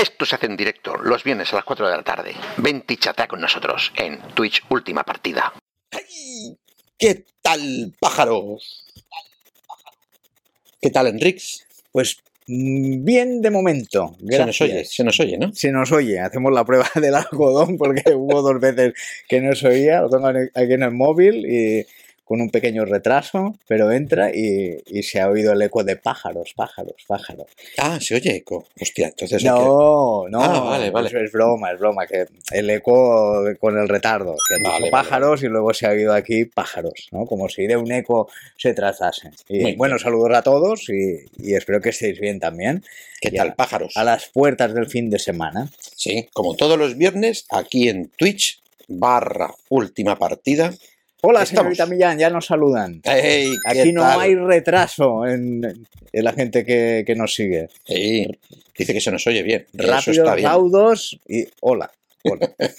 Esto se hace en directo los viernes a las 4 de la tarde. Vente y chatea con nosotros en Twitch Última Partida. ¡Ay! ¿Qué tal, pájaros? ¿Qué tal, Enrix? Pues mm, bien de momento. Se nos oye, se nos oye, ¿no? Se nos oye, hacemos la prueba del algodón porque hubo dos veces que no se oía, lo tengo aquí en el móvil y con un pequeño retraso, pero entra y, y se ha oído el eco de pájaros, pájaros, pájaros. Ah, se oye eco. Hostia, entonces... No, no, Ah, vale, vale. Es, es broma, es broma, que el eco con el retardo, que Vale, pájaros y luego se ha oído aquí pájaros, ¿no? Como si de un eco se tratase. Y Muy bueno, saludos a todos y, y espero que estéis bien también. ¿Qué tal, pájaros? A las puertas del fin de semana. Sí, como todos los viernes, aquí en Twitch, barra última partida. Hola, señorita Millán, ya nos saludan. ¡Ey! ¿qué Aquí no tal? hay retraso en, en la gente que, que nos sigue. Sí, dice que se nos oye bien. Rápidos, está bien. raudos y hola. hola.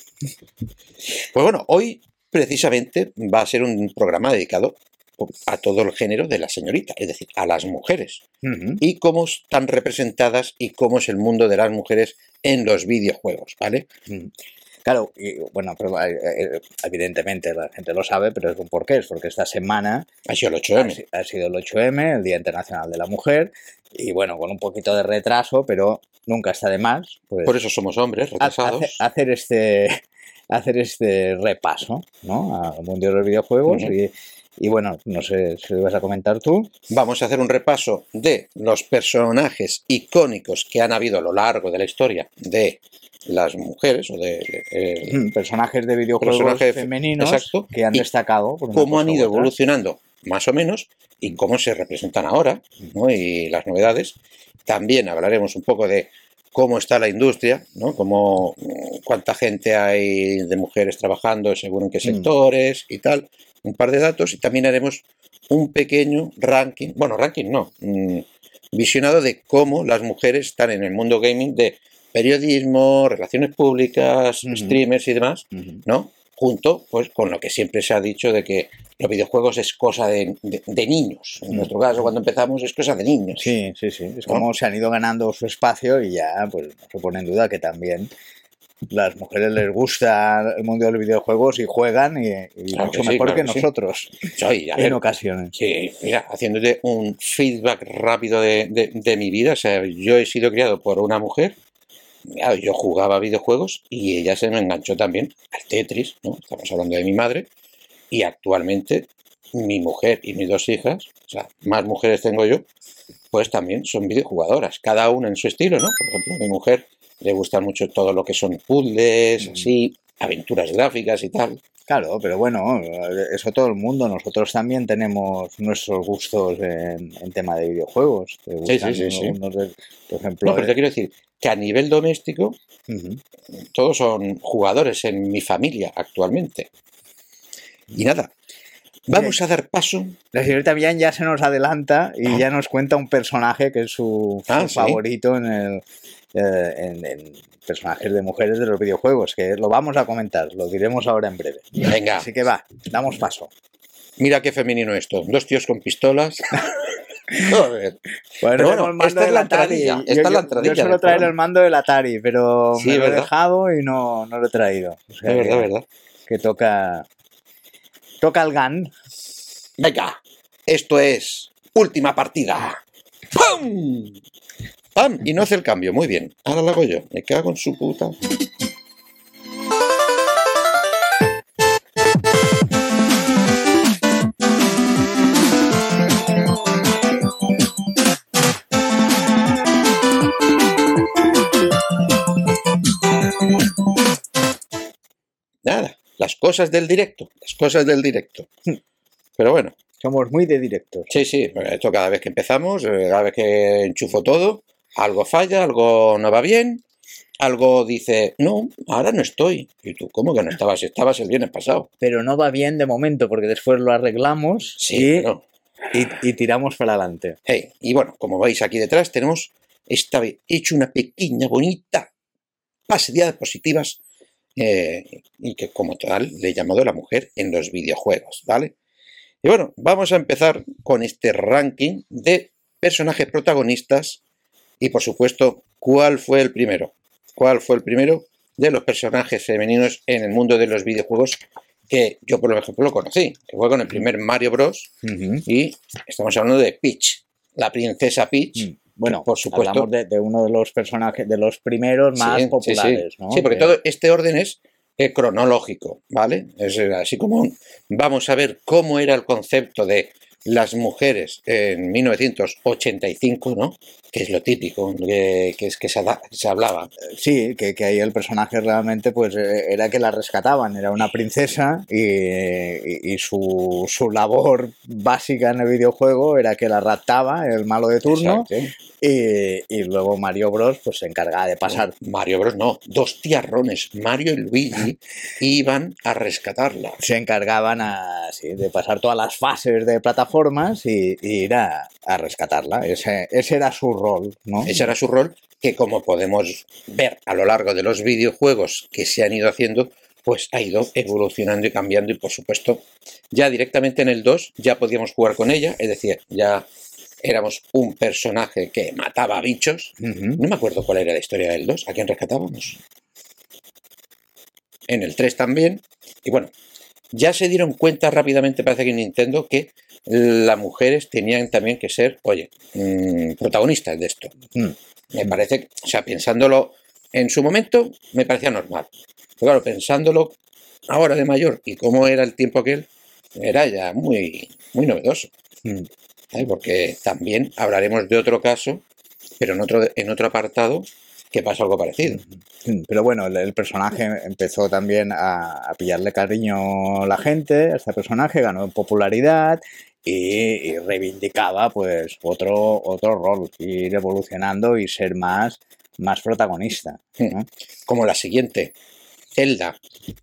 Pues bueno, hoy precisamente va a ser un programa dedicado a todo el género de la señorita, es decir, a las mujeres. Y cómo están representadas y cómo es el mundo de las mujeres en los videojuegos, ¿vale? Mm. Claro, y bueno, pero, eh, eh, evidentemente la gente lo sabe, pero es un porqué, es porque esta semana Ha sido el ha, 8M. si- ha sido el 8M, el Día Internacional de la Mujer, y bueno, con un poquito de retraso, pero nunca está de más, pues Por eso somos hombres, retrasados. hace- hacer este hacer este repaso, ¿no? Al mundo de los videojuegos y, y bueno, no sé si lo vas a comentar tú. Vamos a hacer un repaso de los personajes icónicos que han habido a lo largo de la historia de las mujeres o de, eh, personajes de videojuegos Personajes femeninos exacto. que han destacado. por cómo han ido evolucionando más o menos y cómo se representan ahora ¿no? y las novedades. También hablaremos un poco de cómo está la industria, ¿no? Cómo, mm, cuánta gente hay de mujeres trabajando según en qué Mm. sectores y tal. Un par de datos y también haremos un pequeño ranking, bueno, ranking no, mm, visionado de cómo las mujeres están en el mundo gaming de periodismo, relaciones públicas, streamers y demás. ¿no? Junto pues con lo que siempre se ha dicho de que los videojuegos es cosa de, de- de niños. En Mm. nuestro caso, cuando empezamos, es cosa de niños. Sí, sí, sí. Es ¿No? como se han ido ganando su espacio y ya, pues, no se pone en duda que también las mujeres les gusta el mundo de los videojuegos y juegan y, y Claro mucho que sí, mejor claro que que sí. nosotros Soy, en ver, ocasiones. sí, mira, haciéndote un feedback rápido de, de- de mi vida. O sea, yo he sido criado por una mujer. Claro, yo jugaba videojuegos y ella se me enganchó también al Tetris, ¿no? Estamos hablando de mi madre. Y actualmente mi mujer y mis dos hijas, o sea, más mujeres tengo yo, pues también son videojugadoras, cada una en su estilo, ¿no? Por ejemplo, a mi mujer le gusta mucho todo lo que son puzzles, Mm. así, aventuras gráficas y tal. Claro, pero bueno, eso todo el mundo. Nosotros también tenemos nuestros gustos en, en tema de videojuegos. Sí, sí, sí, sí. de- por ejemplo, No, pero te quiero decir que a nivel doméstico todos son jugadores en mi familia actualmente. Y nada, vamos a dar paso. La señorita Millán ya se nos adelanta y Ah. ya nos cuenta un personaje que es su, su Ah, ¿sí? favorito en el eh, en, en personajes de mujeres de los videojuegos, que lo vamos a comentar, lo diremos ahora en breve. Venga, Así que va, damos paso. mira qué femenino esto. Dos tíos con pistolas. Joder. Bueno, bueno, el mando esta es la Atari. Yo- es la Yo suelo traer el mando del Atari, pero Sí, me lo he dejado y no, no lo he traído. O sea Es verdad, que, verdad. que toca, toca el GAN. Venga, esto es última partida. ¡Pum! ¡Pam! Y no hace el cambio, muy bien. Ahora lo hago yo. Me cago en su puta. Nada, las cosas del directo, las cosas del directo. Pero bueno, Somos muy de directos. Sí, sí, esto cada vez que empezamos, eh, cada vez que enchufo todo, algo falla, algo no va bien, algo dice, no, ahora no estoy. Y tú, ¿cómo que no estabas? Estabas el viernes pasado. Pero no va bien de momento, porque después lo arreglamos Sí, y, pero- y- y tiramos para adelante. Hey, y bueno, como veis aquí detrás tenemos esta vez hecho una pequeña, bonita base de diapositivas eh, y que como tal le he llamado la mujer en los videojuegos, ¿vale? Y bueno, vamos a empezar con este ranking de personajes protagonistas y por supuesto, ¿cuál fue el primero? ¿Cuál fue el primero de los personajes femeninos en el mundo de los videojuegos que yo, por ejemplo, lo conocí? Que fue con el primer Mario Bros. Y estamos hablando de Peach, la princesa Peach. Mm. Bueno, por supuesto. hablamos de, de uno de los personajes, de los primeros más Sí, populares, sí. ¿no? Sí, porque Que- todo este orden es eh, cronológico, ¿vale? Es eh, así como un- vamos a ver cómo era el concepto de las mujeres en 1985, ¿no? Que es lo típico, que, que es que se, se hablaba. Sí, que, que ahí el personaje realmente pues eh, era que la rescataban, era una princesa y, y- y su, su labor básica en el videojuego era que la raptaba el malo de turno Exacto. y, y luego Mario Bros pues se encargaba de pasar. Mario Bros. no, dos tiarrones, Mario y Luigi, iban a rescatarla. Se encargaban a- sí, de pasar todas las fases de plataformas y, y ir a, a rescatarla. Ese, ese era su rol, ¿no? Ese era su rol, que como podemos ver a lo largo de los videojuegos que se han ido haciendo, pues ha ido evolucionando y cambiando y por supuesto ya directamente en el 2 ya podíamos jugar con ella, es decir, ya éramos un personaje que mataba bichos. Ujú. No me acuerdo cuál era la historia del 2, a quién rescatábamos. En el 3 también. Y bueno, ya se dieron cuenta rápidamente, parece que en Nintendo, que las mujeres tenían también que ser, oye, mm, protagonistas de esto. Mm. Me parece, o sea, pensándolo en su momento, me parecía normal. Pero claro, pensándolo ahora de mayor y cómo era el tiempo aquel, era ya muy, muy novedoso. Mm. ¿sabes? Porque también hablaremos de otro caso, pero en otro, en otro apartado, que pasó algo parecido. Pero bueno, el, el personaje empezó también a, a pillarle cariño a la gente, a este personaje ganó en popularidad y, y reivindicaba pues otro, otro rol, ir evolucionando y ser más, más protagonista. ¿no? Como la siguiente, Zelda,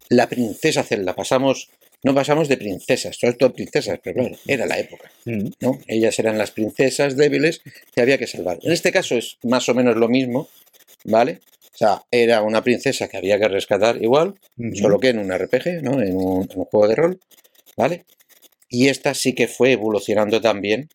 la princesa Zelda. Pasamos, no pasamos de princesas, sobre todo princesas, pero claro, era la época. Mm, ¿no? Ellas eran las princesas débiles que había que salvar. En este caso es más o menos lo mismo, ¿vale? O sea, era una princesa que había que rescatar igual, solo que en un RPG, ¿no? En un, en un juego de rol, ¿vale? Y esta sí que fue evolucionando también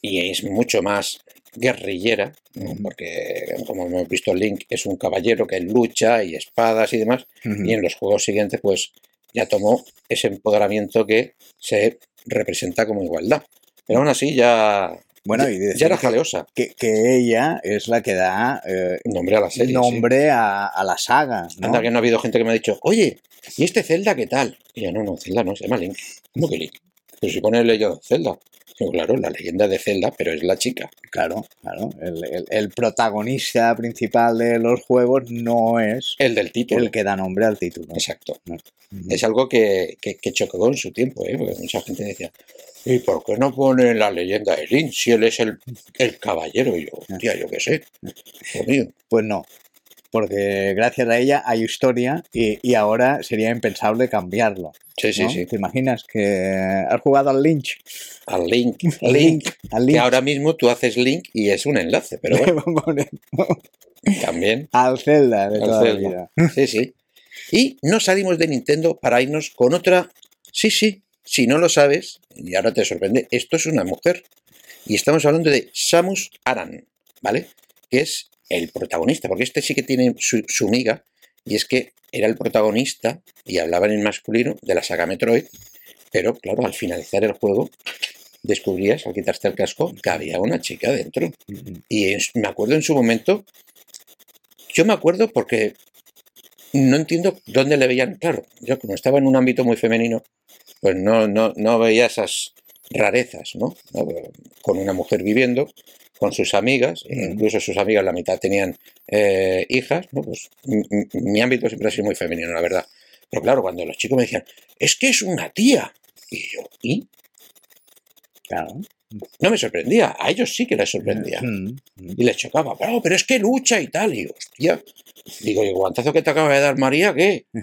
y es mucho más guerrillera, porque como hemos visto Link es un caballero que lucha y espadas y demás, y en los juegos siguientes pues ya tomó ese empoderamiento que se representa como igualdad. Pero aún así ya, Bueno, y ya era jaleosa. que, que ella es la que da eh, Nombre a la serie. sí. nombre a, a la saga. ¿no? Anda que no ha habido gente que me ha dicho, oye, ¿y este Zelda qué tal? Y yo, no, no, Zelda no, se llama Link. ¿Cómo que Link? Pero si pone leyenda Zelda. Claro, la leyenda de Zelda, pero es la chica. Claro, claro. El, el- el protagonista principal de los juegos no es El del título. el que da nombre al título. Exacto. Ujú. Es algo que, que, que chocó en su tiempo, ¿eh? porque mucha gente decía, ¿y por qué no pone la leyenda de Link si él es el, el caballero? Y yo, hostia, yo qué sé. Mío. Pues no, porque gracias a ella hay historia y, y ahora sería impensable cambiarlo. Sí, sí, ¿no? sí. ¿Te imaginas que has jugado al Lynch? Al Link. Link. Al Que Lynch. ahora mismo tú haces Link y es un enlace, pero bueno, también. al Zelda de Al toda la vida. Sí, sí. Y no salimos de Nintendo para irnos con otra. Sí, sí. Si no lo sabes, y ahora te sorprende, esto es una mujer. Y estamos hablando de Samus Aran, ¿vale? Que es el protagonista, porque este sí que tiene su, su miga, y es que era el protagonista, y hablaban en masculino, de la saga Metroid, pero claro, al finalizar el juego, descubrías, al quitarte el casco, que había una chica dentro. Y es- me acuerdo en su momento, yo me acuerdo porque no entiendo dónde le veían, claro, yo como estaba en un ámbito muy femenino, pues no, no, no veía esas rarezas. ¿No? Con una mujer viviendo, con sus amigas, incluso sus amigas la mitad tenían eh, hijas, ¿no? Pues mi, ámbito siempre ha sido muy femenino, la verdad. Pero claro, cuando los chicos me decían, es que es una tía, y yo, ¿y? Claro. No me sorprendía, a ellos sí que les sorprendía. Mm. Y les chocaba, pero, pero es que lucha y tal. Y yo, hostia. Digo, ¿y el guantazo que te acaba de dar María qué?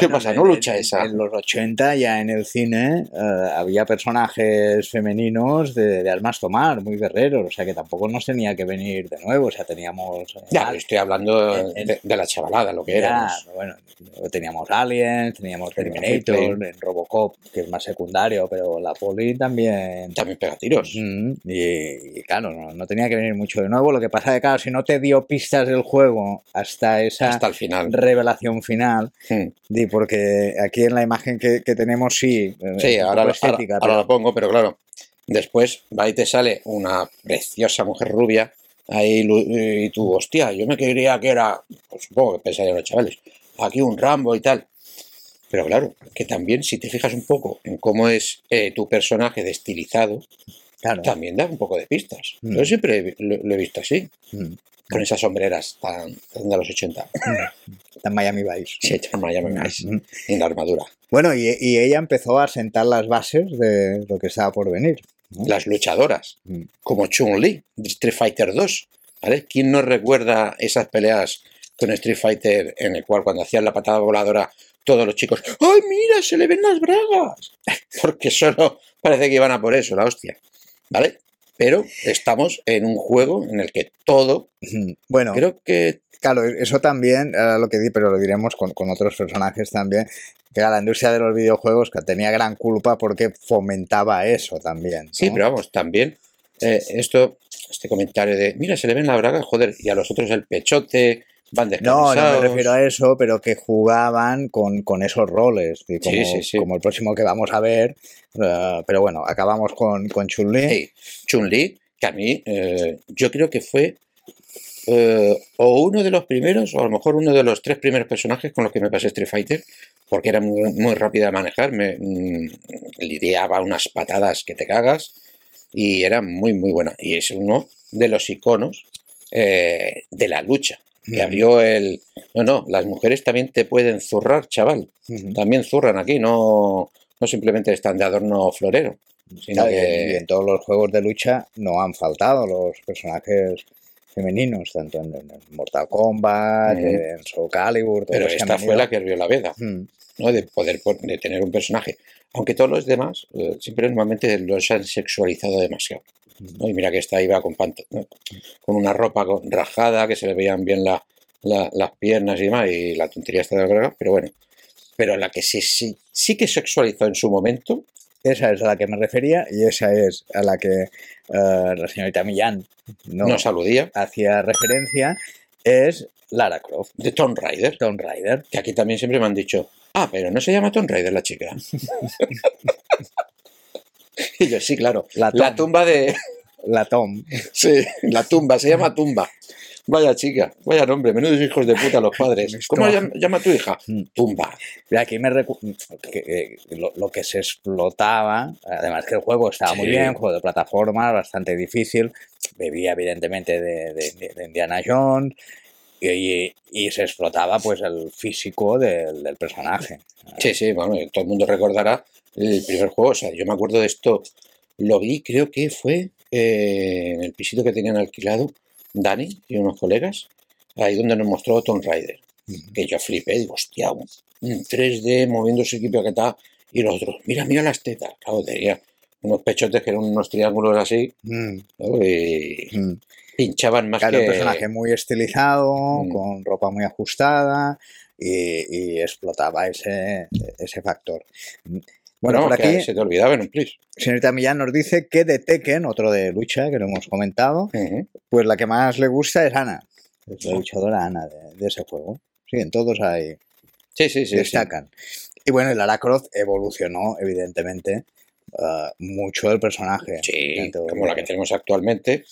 ¿Qué pasa? ¿No lucha en- esa? En los 80 ya en el cine eh, había personajes femeninos de, de armas tomar, muy guerreros, o sea que tampoco nos tenía que venir de nuevo, o sea, teníamos... eh, Ya, estoy hablando en- en- de, de la chavalada, lo que éramos. bueno, teníamos Aliens, teníamos. Terminator, en Robocop, que es más secundario, pero la poli también... También pega tiros. Mm, Y, y claro, no, no tenía que venir mucho de nuevo. Lo que pasa es que, claro, si no te dio pistas del juego juego hasta esa Hasta el final. revelación final. Porque aquí en la imagen que, que tenemos sí, eh, Sí, ahora, estética, ahora- ahora pero- lo pongo, pero claro, después va y te sale una preciosa mujer rubia ahí y tú, hostia, yo me quería que era, pues supongo que pensarían los chavales, aquí un Rambo y tal. Pero claro, que también si te fijas un poco en cómo es eh, tu personaje de estilizado, claro. también da un poco de pistas. Mm. Yo siempre lo, lo he visto así, Mm. con esas sombreras tan, tan de los 80. Está en Miami Vice. Sí, echan Miami Vice, Mm. en la armadura. Bueno, y, y ella empezó a sentar las bases de lo que estaba por venir. ¿no? Las luchadoras, Mm. como Chun-Li, de Street Fighter 2. ¿vale? ¿Quién no recuerda esas peleas con Street Fighter en el cual cuando hacían la patada voladora todos los chicos, ¡ay, mira, se le ven las bragas! Porque solo parece que iban a por eso, la hostia. ¿Vale? Pero estamos en un juego en el que todo. Bueno, creo que claro, eso también era lo que di, pero lo diremos con, con otros personajes también, que era la industria de los videojuegos que tenía gran culpa porque fomentaba eso también. ¿no? Sí, pero vamos, también eh, esto, este comentario de, mira, se le ven la braga, joder, y a los otros el pechote, van No, no me refiero a eso, pero que jugaban con, con esos roles, como, Sí, sí, sí. como el próximo que vamos a ver. eh, pero bueno, acabamos con, con Chun-Li. Chun-Li, que a mí, eh, yo creo que fue eh, o uno de los primeros, o a lo mejor uno de los tres primeros personajes con los que me pasé Street Fighter, porque era muy, muy rápida de manejar, me mm, lidiaba unas patadas que te cagas y era muy, muy buena. Y es uno de los iconos eh, de la lucha, que abrió el... No, no, las mujeres también te pueden zurrar, chaval. También zurran aquí, no, no simplemente están de adorno florero. Sino Claro, que- Y en todos los juegos de lucha no han faltado los personajes femeninos, tanto en, en Mortal Kombat, en Soul Calibur, Pero esta fue la que abrió la veda, ¿no? De poder de tener un personaje. Aunque todos los demás eh, siempre normalmente los han sexualizado demasiado. ¿no? Y mira que esta iba con, ¿no? con una ropa con- rajada, que se le veían bien la- la- las piernas y demás, y la tontería está de la pero bueno. Pero la que sí, sí, sí que sexualizó en su momento, Esa es a la que me refería y esa es a la que eh, la señorita Millán no, nos aludía, hacía referencia, es Lara Croft, de Tomb Raider, Tomb Raider. que aquí también siempre me han dicho, ah, pero no se llama Tomb Raider la chica. y yo, sí, claro, La tumba de... La Tom. Sí, la tumba, se llama tumba. Vaya chica, vaya nombre, menudos hijos de puta los padres. ¿Cómo llama, llama tu hija? Mm. Tumba. Y aquí me recu- que, eh, lo, lo que se explotaba, además que el juego estaba muy bien, juego de plataforma, bastante difícil, bebía evidentemente de, de- de Indiana Jones y, se explotaba pues el físico del, del personaje. Sí, sí, bueno, todo el mundo recordará el primer juego. O sea, yo me acuerdo de esto, lo vi, creo que fue eh, en el pisito que tenían alquilado Dani y unos colegas, ahí donde nos mostró Tomb Raider. Que yo flipé, digo, hostia, un, un 3D moviéndose equipo que está, y los otros, mira, mira las tetas. Claro, tenía unos pechotes que eran unos triángulos así, Mm, ¿no? y mm. Pinchaban más Claro, que... un personaje muy estilizado, Mm. con ropa muy ajustada y, y explotaba ese, ese factor. Bueno, Bueno, por aquí, se te olvidaba en un plis. señorita Millán nos dice que de Tekken, otro de lucha que lo hemos comentado, pues la que más le gusta es Ana, es la luchadora Ana de, de ese juego. Sí, en todos hay, Sí, sí, sí. sí. destacan. Y bueno, Lara Croft evolucionó, evidentemente, ah, mucho el personaje. Sí, como la que tenemos actualmente,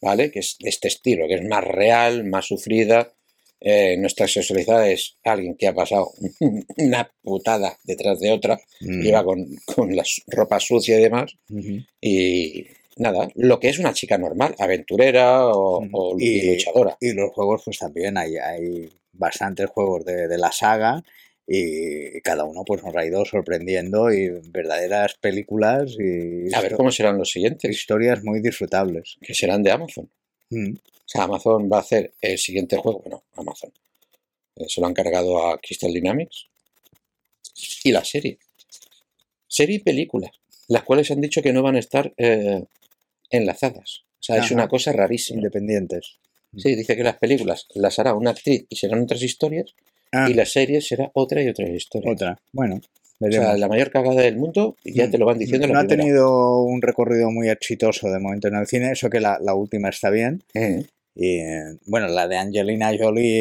¿vale? Que es de este estilo, que es más real, más sufrida. Eh, nuestra sexualidad es alguien que ha pasado una putada detrás de otra, Mm. lleva con, con la ropa sucia y demás, y nada, lo que es una chica normal, aventurera o, o Y- luchadora. Y los juegos, pues también hay, hay bastantes juegos de, de la saga y cada uno pues nos ha ido sorprendiendo y verdaderas películas y A ver cómo serán los siguientes, historias muy disfrutables. que serán de Amazon. Mm. O sea, Amazon va a hacer el siguiente juego, bueno, Amazon. eh, se lo han cargado a Crystal Dynamics. Y la serie. Serie y película. Las cuales han dicho que no van a estar eh, enlazadas. O sea, es una cosa rarísima. Independientes. Sí, dice que las películas las hará una actriz y serán otras historias. Ah, Y la serie será otra y otra historia. otra. Bueno, O sea, la mayor cagada del mundo y ya Mm. te lo van diciendo en no la ha tenido un recorrido muy exitoso de momento en el cine, eso que la, la última está bien. Mm. Y bueno, la de Angelina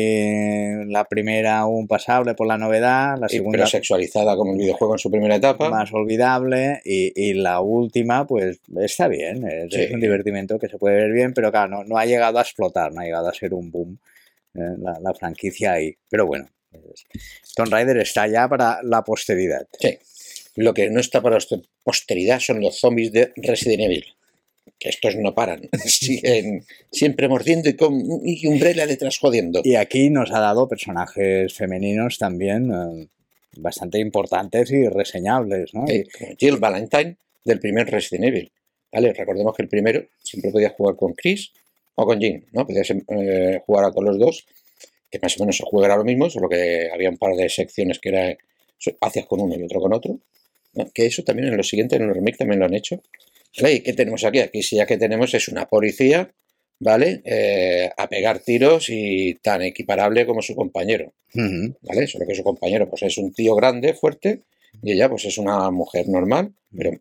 Jolie, la primera aún pasable por la novedad, la Y- segunda pero sexualizada como el videojuego en su primera etapa. más olvidable y, y la última pues está bien, es, Sí. es un divertimento que se puede ver bien, pero claro, no, no ha llegado a explotar, no ha llegado a ser un boom eh, la, la franquicia ahí. Pero bueno, Tomb Raider está ya para la posteridad. Sí. Lo que no está para la posteridad son los zombies de Resident Evil. Que estos no paran. Siguen siempre mordiendo y con y Umbrella detrás jodiendo. Y aquí nos ha dado personajes femeninos también eh, bastante importantes y reseñables, ¿no? Sí, como Jill Valentine del primer Resident Evil. ¿Vale? Recordemos que el primero siempre podías jugar con Chris o con Jim, ¿no? Podías eh, jugar a con los dos, que más o menos se juega era lo mismo, solo que había un par de secciones que era hacías con uno y otro con otro. ¿no? Que eso también en los siguientes, en los remake también lo han hecho. ¿Vale? ¿Y qué tenemos aquí? Aquí sí ya que tenemos es una policía, ¿vale? Eh, a pegar tiros y tan equiparable como su compañero. ¿vale? Solo que su compañero pues es un tío grande, fuerte, y ella pues es una mujer normal, pero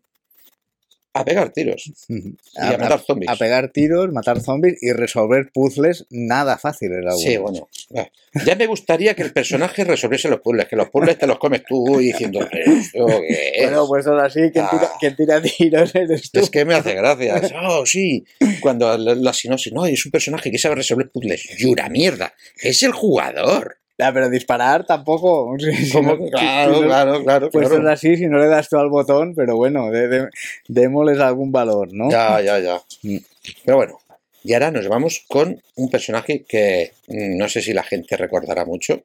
a pegar tiros y a, matar zombies. a pegar tiros, matar zombies y resolver puzzles nada fáciles. Sí, bueno. va. Ya me gustaría que el personaje resolviese los puzzles, que los puzzles te los comes tú diciendo, ¿esto qué es? Bueno, pues ahora sí, quien, tira, Ah. quien tira tiros eres tú. Es que me hace gracia. Oh, sí. Cuando la, la sinopsis, no, es un personaje que sabe resolver puzzles. Yura, mierda. Es el jugador. Ah, pero disparar tampoco. claro, claro, claro, Pues claro. es así, si no le das tú al botón, pero bueno, de- de- démosles algún valor, ¿no? Ya, ya, ya. Mm. Pero bueno, y ahora nos vamos con un personaje que mm, no sé si la gente recordará mucho,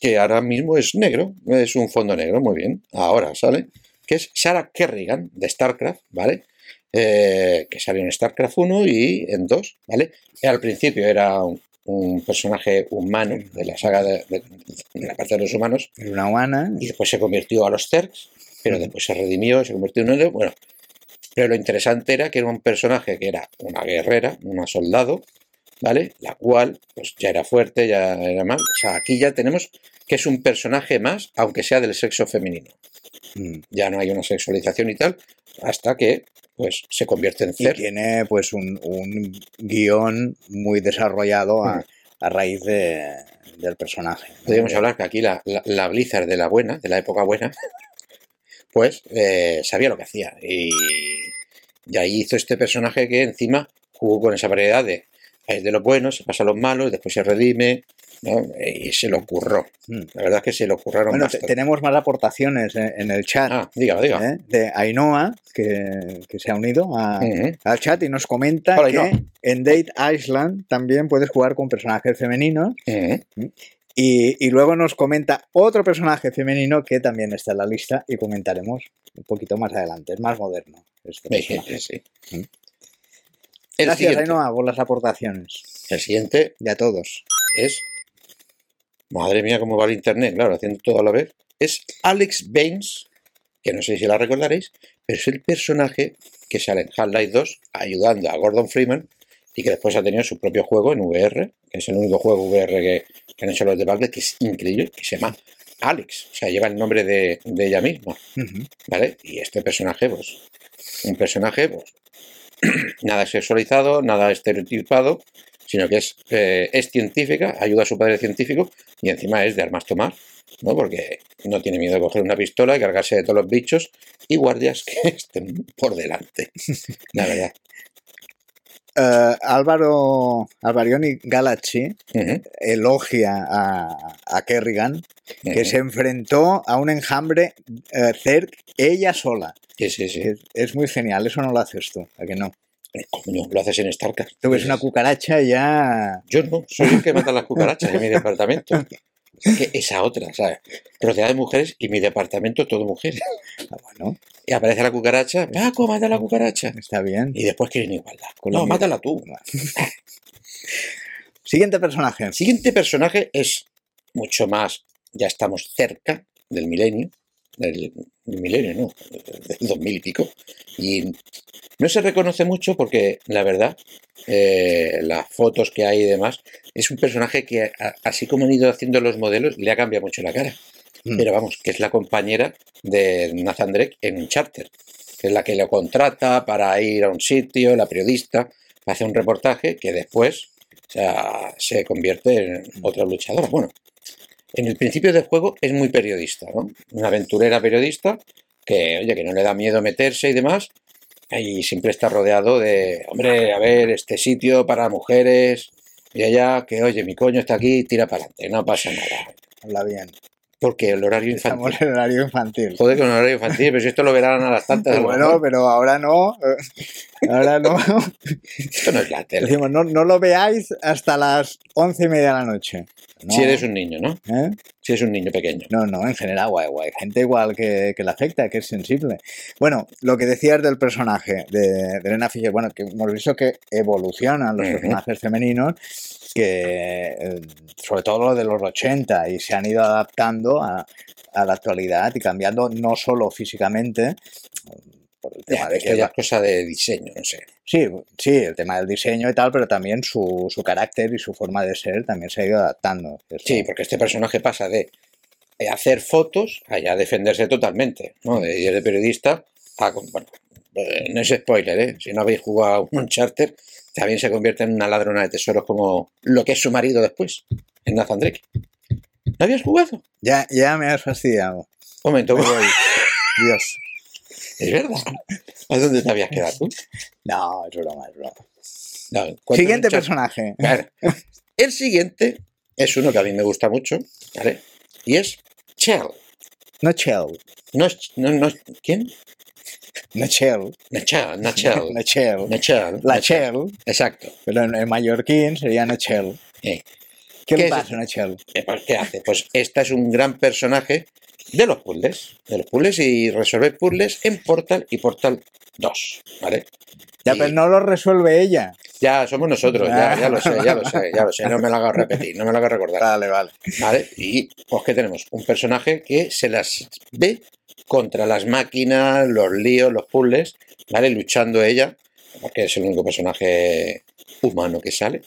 que ahora mismo es negro, es un fondo negro, muy bien, ahora sale, que es Sarah Kerrigan de StarCraft, ¿vale? Eh, que salió en StarCraft 1 y en 2, ¿vale? Al principio era un, un personaje humano de la saga de, de- de la parte de los humanos, una humana. y después se convirtió a los Zergs, pero después se redimió, se convirtió en un héroe, bueno. Pero lo interesante era que era un personaje que era una guerrera, una soldado, ¿vale? La cual, pues ya era fuerte, ya era mal. O sea, aquí ya tenemos que es un personaje más, aunque sea del sexo femenino. Mm. Ya no hay una sexualización y tal, hasta que, pues, se convierte en Y Zerg. tiene pues un, un guion muy desarrollado a, a raíz de, del personaje. ¿no? Podríamos hablar que aquí la, la- la Blizzard de la buena, de la época buena, pues eh, sabía lo que hacía. Y, y ahí hizo este personaje que encima jugó con esa variedad de, es de los buenos, se pasa a los malos, después se redime, ¿no? y se lo curró. Mm. La verdad es que se lo curraron Bueno, bastante. tenemos más aportaciones en, en el chat Ah, diga, diga. ¿eh? de Ainhoa, que, que se ha unido a- al chat y nos comenta Hola, que Ainhoa. en Date Island también puedes jugar con personajes femeninos. Y, y luego nos comenta otro personaje femenino que también está en la lista y comentaremos un poquito más adelante. Es más moderno. Este Sí, personaje. sí. ¿Mm? Gracias, Ainhoa, por las aportaciones. el siguiente Y a todos. es. Madre mía, cómo va el internet, claro, haciendo todo a la vez. Es Alex Baines, que no sé si la recordaréis, pero es el personaje que sale en Half-Life 2 ayudando a Gordon Freeman y que después ha tenido su propio juego en VR, que es el único juego VR que, que han hecho los de Valve, que es increíble, que se llama Alex, o sea, lleva el nombre de, de ella misma. ¿vale? Y este personaje, pues, un personaje, pues, nada sexualizado, nada estereotipado, sino que es, eh, es científica, ayuda a su padre científico y encima es de armas tomar, ¿no? Porque no tiene miedo de coger una pistola y cargarse de todos los bichos y guardias que estén por delante. La verdad. Eh, Álvaro Alvarioni Ujú, elogia a, a Kerrigan que se enfrentó a un enjambre eh, Zerg ella sola. Sí, sí, sí. Es, es muy genial, eso no lo haces tú, ¿a que no? Coño, lo haces en StarCraft. Tú ves una cucaracha y ya... Yo no, soy el que mata las cucarachas en mi departamento. Que esa otra, ¿sabes? Rodeada de mujeres y mi departamento todo mujeres. Ah, bueno, Y aparece la cucaracha, Paco, mata la cucaracha. está bien. Y después quieren igualdad. Con No, mátala tú. Siguiente personaje. El siguiente personaje es mucho más, ya estamos cerca del milenio, del, del milenio, no, del 2000 y pico. Y no se reconoce mucho porque, la verdad, eh, las fotos que hay y demás, es un personaje que, a- así como han ido haciendo los modelos, le ha cambiado mucho la cara. Mm. Pero vamos, que es la compañera de Nathan Drake en un charter, que es la que lo contrata para ir a un sitio, la periodista, hace un reportaje que después O sea, se convierte en otra luchadora. Bueno, en el principio del juego es muy periodista, ¿no? Una aventurera periodista que, oye, que no le da miedo meterse y demás. Y siempre está rodeado de, hombre, a ver, este sitio para mujeres. Y allá, que, oye, mi coño está aquí, tira para adelante, no pasa nada. Habla bien. Porque el horario infantil. Estamos en horario infantil. Joder, con horario infantil, pero si esto lo verán a las tantas. Bueno, pero ahora no. eh, Ahora no. Esto no es la tele. Decimos, no, no lo veáis hasta las once y media de la noche. No, Si eres un niño, ¿no? ¿eh? Si eres un niño pequeño. No, no, en general, guay, guay. Gente igual que, que le afecta, que es sensible. Bueno, lo que decías del personaje de, de Elena Fischer, bueno, que hemos visto que evolucionan los personajes femeninos, que eh, sobre todo lo de los 80, y se han ido adaptando a, a la actualidad y cambiando no solo físicamente, por el tema de que es cosa de diseño, no sé. Sí, sí, el tema del diseño y tal, pero también su, su carácter y su forma de ser también se ha ido adaptando. Sí, porque este personaje pasa de eh, hacer fotos a ya defenderse totalmente, ¿no? De ir de periodista a... Bueno, eh, no es spoiler, ¿eh? Si no habéis jugado un charter, también se convierte en una ladrona de tesoros como lo que es su marido después, en Nathan Drake. ¿No habías jugado? Ya, ya me has fastidiado. Un momento, Dios. Es verdad. ¿A dónde te habías quedado tú? No, es broma, es broma. No, Siguiente personaje. Claro. El siguiente es uno que a mí me gusta mucho, ¿vale? Y es Chell. No Chell. No, no, no, ¿Quién? Nachel, Nachel. No Chell. Nachel. La Chell, Exacto. pero en, en mallorquín sería No Chell. Eh, ¿Qué, ¿Qué le pasa a No Chell? eh, pues, ¿Qué hace? Pues esta es un gran personaje de los puzzles. De los puzzles y resolver puzzles en Portal y Portal 2, ¿vale? Ya, Y pero no lo resuelve ella. Ya somos nosotros, ya, ya lo sé, ya lo sé, ya lo sé. No me lo hagas repetir, no me lo hagas recordar. Vale, vale. ¿Vale? Y pues que tenemos un personaje que se las ve contra las máquinas, los líos, los puzzles, ¿vale? Luchando ella, porque es el único personaje humano que sale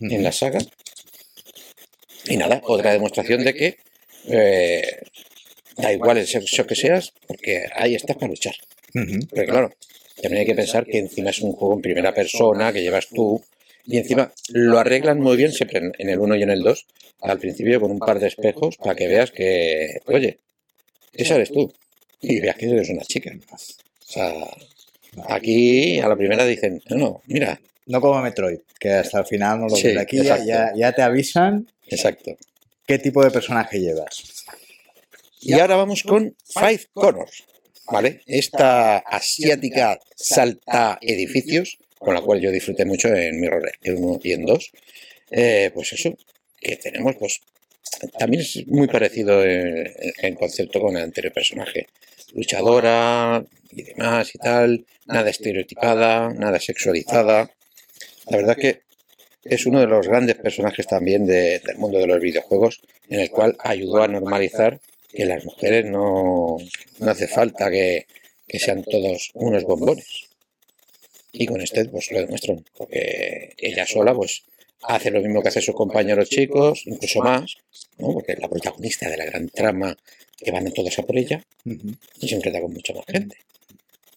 en la saga. Y nada, otra demostración de que eh, da igual el sexo que seas, porque ahí estás para luchar. Pero claro, también hay que pensar que encima es un juego en primera persona, que llevas tú, y encima lo arreglan muy bien siempre en, el 1 y en el 2, al principio con un par de espejos para que veas que, oye, esa eres tú, y veas que eres una chica. O sea, aquí a la primera dicen, no, no, mira, No como Metroid, que hasta el final no lo Sí, ves. Aquí ya, ya te avisan exacto. qué tipo de personaje llevas. Y ahora vamos con Five Corners, ¿vale? Esta asiática salta edificios, con la cual yo disfruté mucho en Mirror en 1 y en 2. Eh, pues eso, que tenemos, pues también es muy parecido en, en concepto con el anterior personaje. Luchadora y demás y tal, nada estereotipada, nada sexualizada. La verdad que es uno de los grandes personajes también de- del mundo de los videojuegos, en el cual ayudó a normalizar que las mujeres no, no hace falta que, que sean todos unos bombones. Y con este pues lo demuestran, porque ella sola pues hace lo mismo que hacen sus compañeros chicos, incluso más, ¿no? porque es la protagonista de la gran trama que van todos a por ella y se enfrenta con mucha más gente.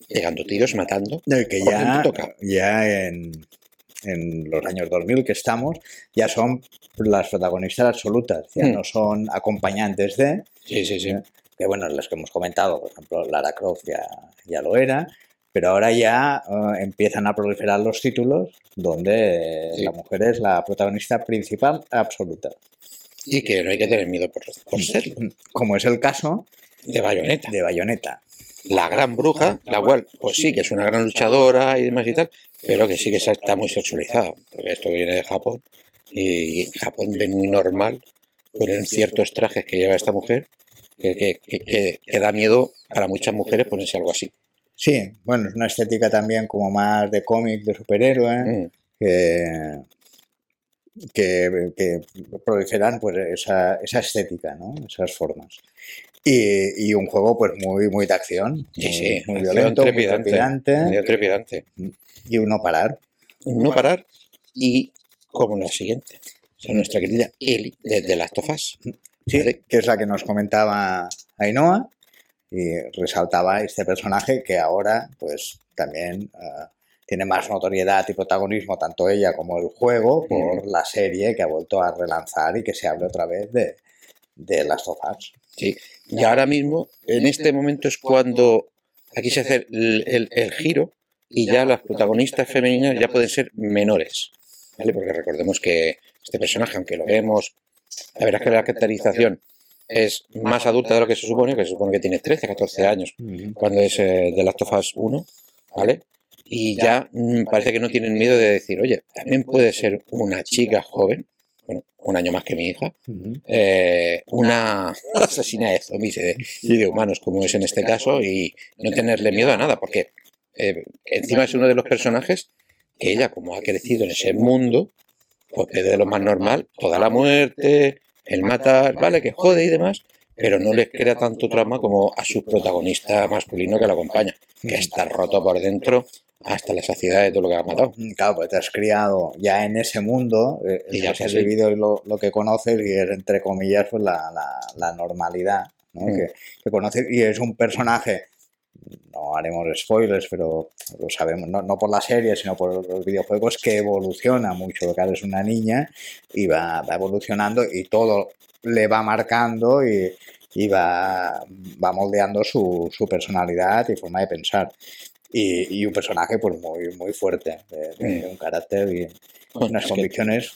Pegando tiros, matando. No, que ya, toca. ya en, en los años 2000 que estamos, ya son las protagonistas absolutas, ya Mm. no son acompañantes de, Sí, sí, sí. que bueno, las que hemos comentado, por ejemplo, Lara Croft ya, ya lo era, pero ahora ya eh, empiezan a proliferar los títulos donde Sí. la mujer es la protagonista principal absoluta, Y que no hay que tener miedo por, por serlo. como es el caso De bayoneta. de Bayonetta. La gran bruja, la cual, pues sí, que es una gran luchadora y demás y tal, pero que sí que está muy sexualizada, porque esto viene de Japón, y Japón ven muy normal poner ciertos trajes que lleva esta mujer, que, que, que- que- que da miedo para muchas mujeres ponerse algo así. Sí, bueno, es una estética también como más de cómic, de superhéroe. Mm, que, que, que proliferan pues esa, esa estética, ¿no? Esas formas. Y, y un juego pues muy, muy de acción, Sí, muy, sí, muy violento, muy trepidante, medio trepidante. y uno parar. No parar y como la siguiente, o sea, nuestra querida Ellie de, of Us. Sí, ¿vale? que es la que nos comentaba Ainhoa y resaltaba este personaje que ahora pues también ah, tiene más notoriedad y protagonismo tanto ella como el juego por la serie que ha vuelto a relanzar y que se hable otra vez de, de Last of Us. Sí. Y ahora mismo, en este momento es cuando aquí se hace el, el- el giro y ya las protagonistas femeninas ya pueden ser menores. ¿Vale? Porque recordemos que este personaje, aunque lo vemos, la verdad es que la caracterización es más adulta de lo que se supone, que se supone que tiene 13, 14 años cuando es eh, de Last of Us 1, ¿vale? Y ya mm, parece que no tienen miedo de decir, oye, también puede ser una chica joven, bueno, un año más que mi hija, eh, una asesina de zombies y de, y de humanos, como es en este caso, y no tenerle miedo a nada, porque eh, encima es uno de los personajes que ella, como ha crecido en ese mundo, pues ve de lo más normal, toda la muerte, el matar, vale, que jode y demás, pero no les crea tanto trauma como a su protagonista masculino que la acompaña, que está roto por dentro hasta la saciedad de todo lo que ha matado. Mm, Claro, pues te has criado ya en ese mundo, eh, Y ya has sí. vivido lo, lo que conoces y es entre comillas pues la, la- la normalidad ¿no? Mm. que, que conoces y es un personaje, no haremos spoilers, pero lo sabemos, no, no por la serie, sino por los videojuegos, que evoluciona mucho, porque ahora es una niña y va, va evolucionando y todo le va marcando y, y va, va moldeando su, su personalidad y forma de pensar. Y, y un personaje pues muy, muy fuerte, de, un carácter y Bueno, unas que convicciones.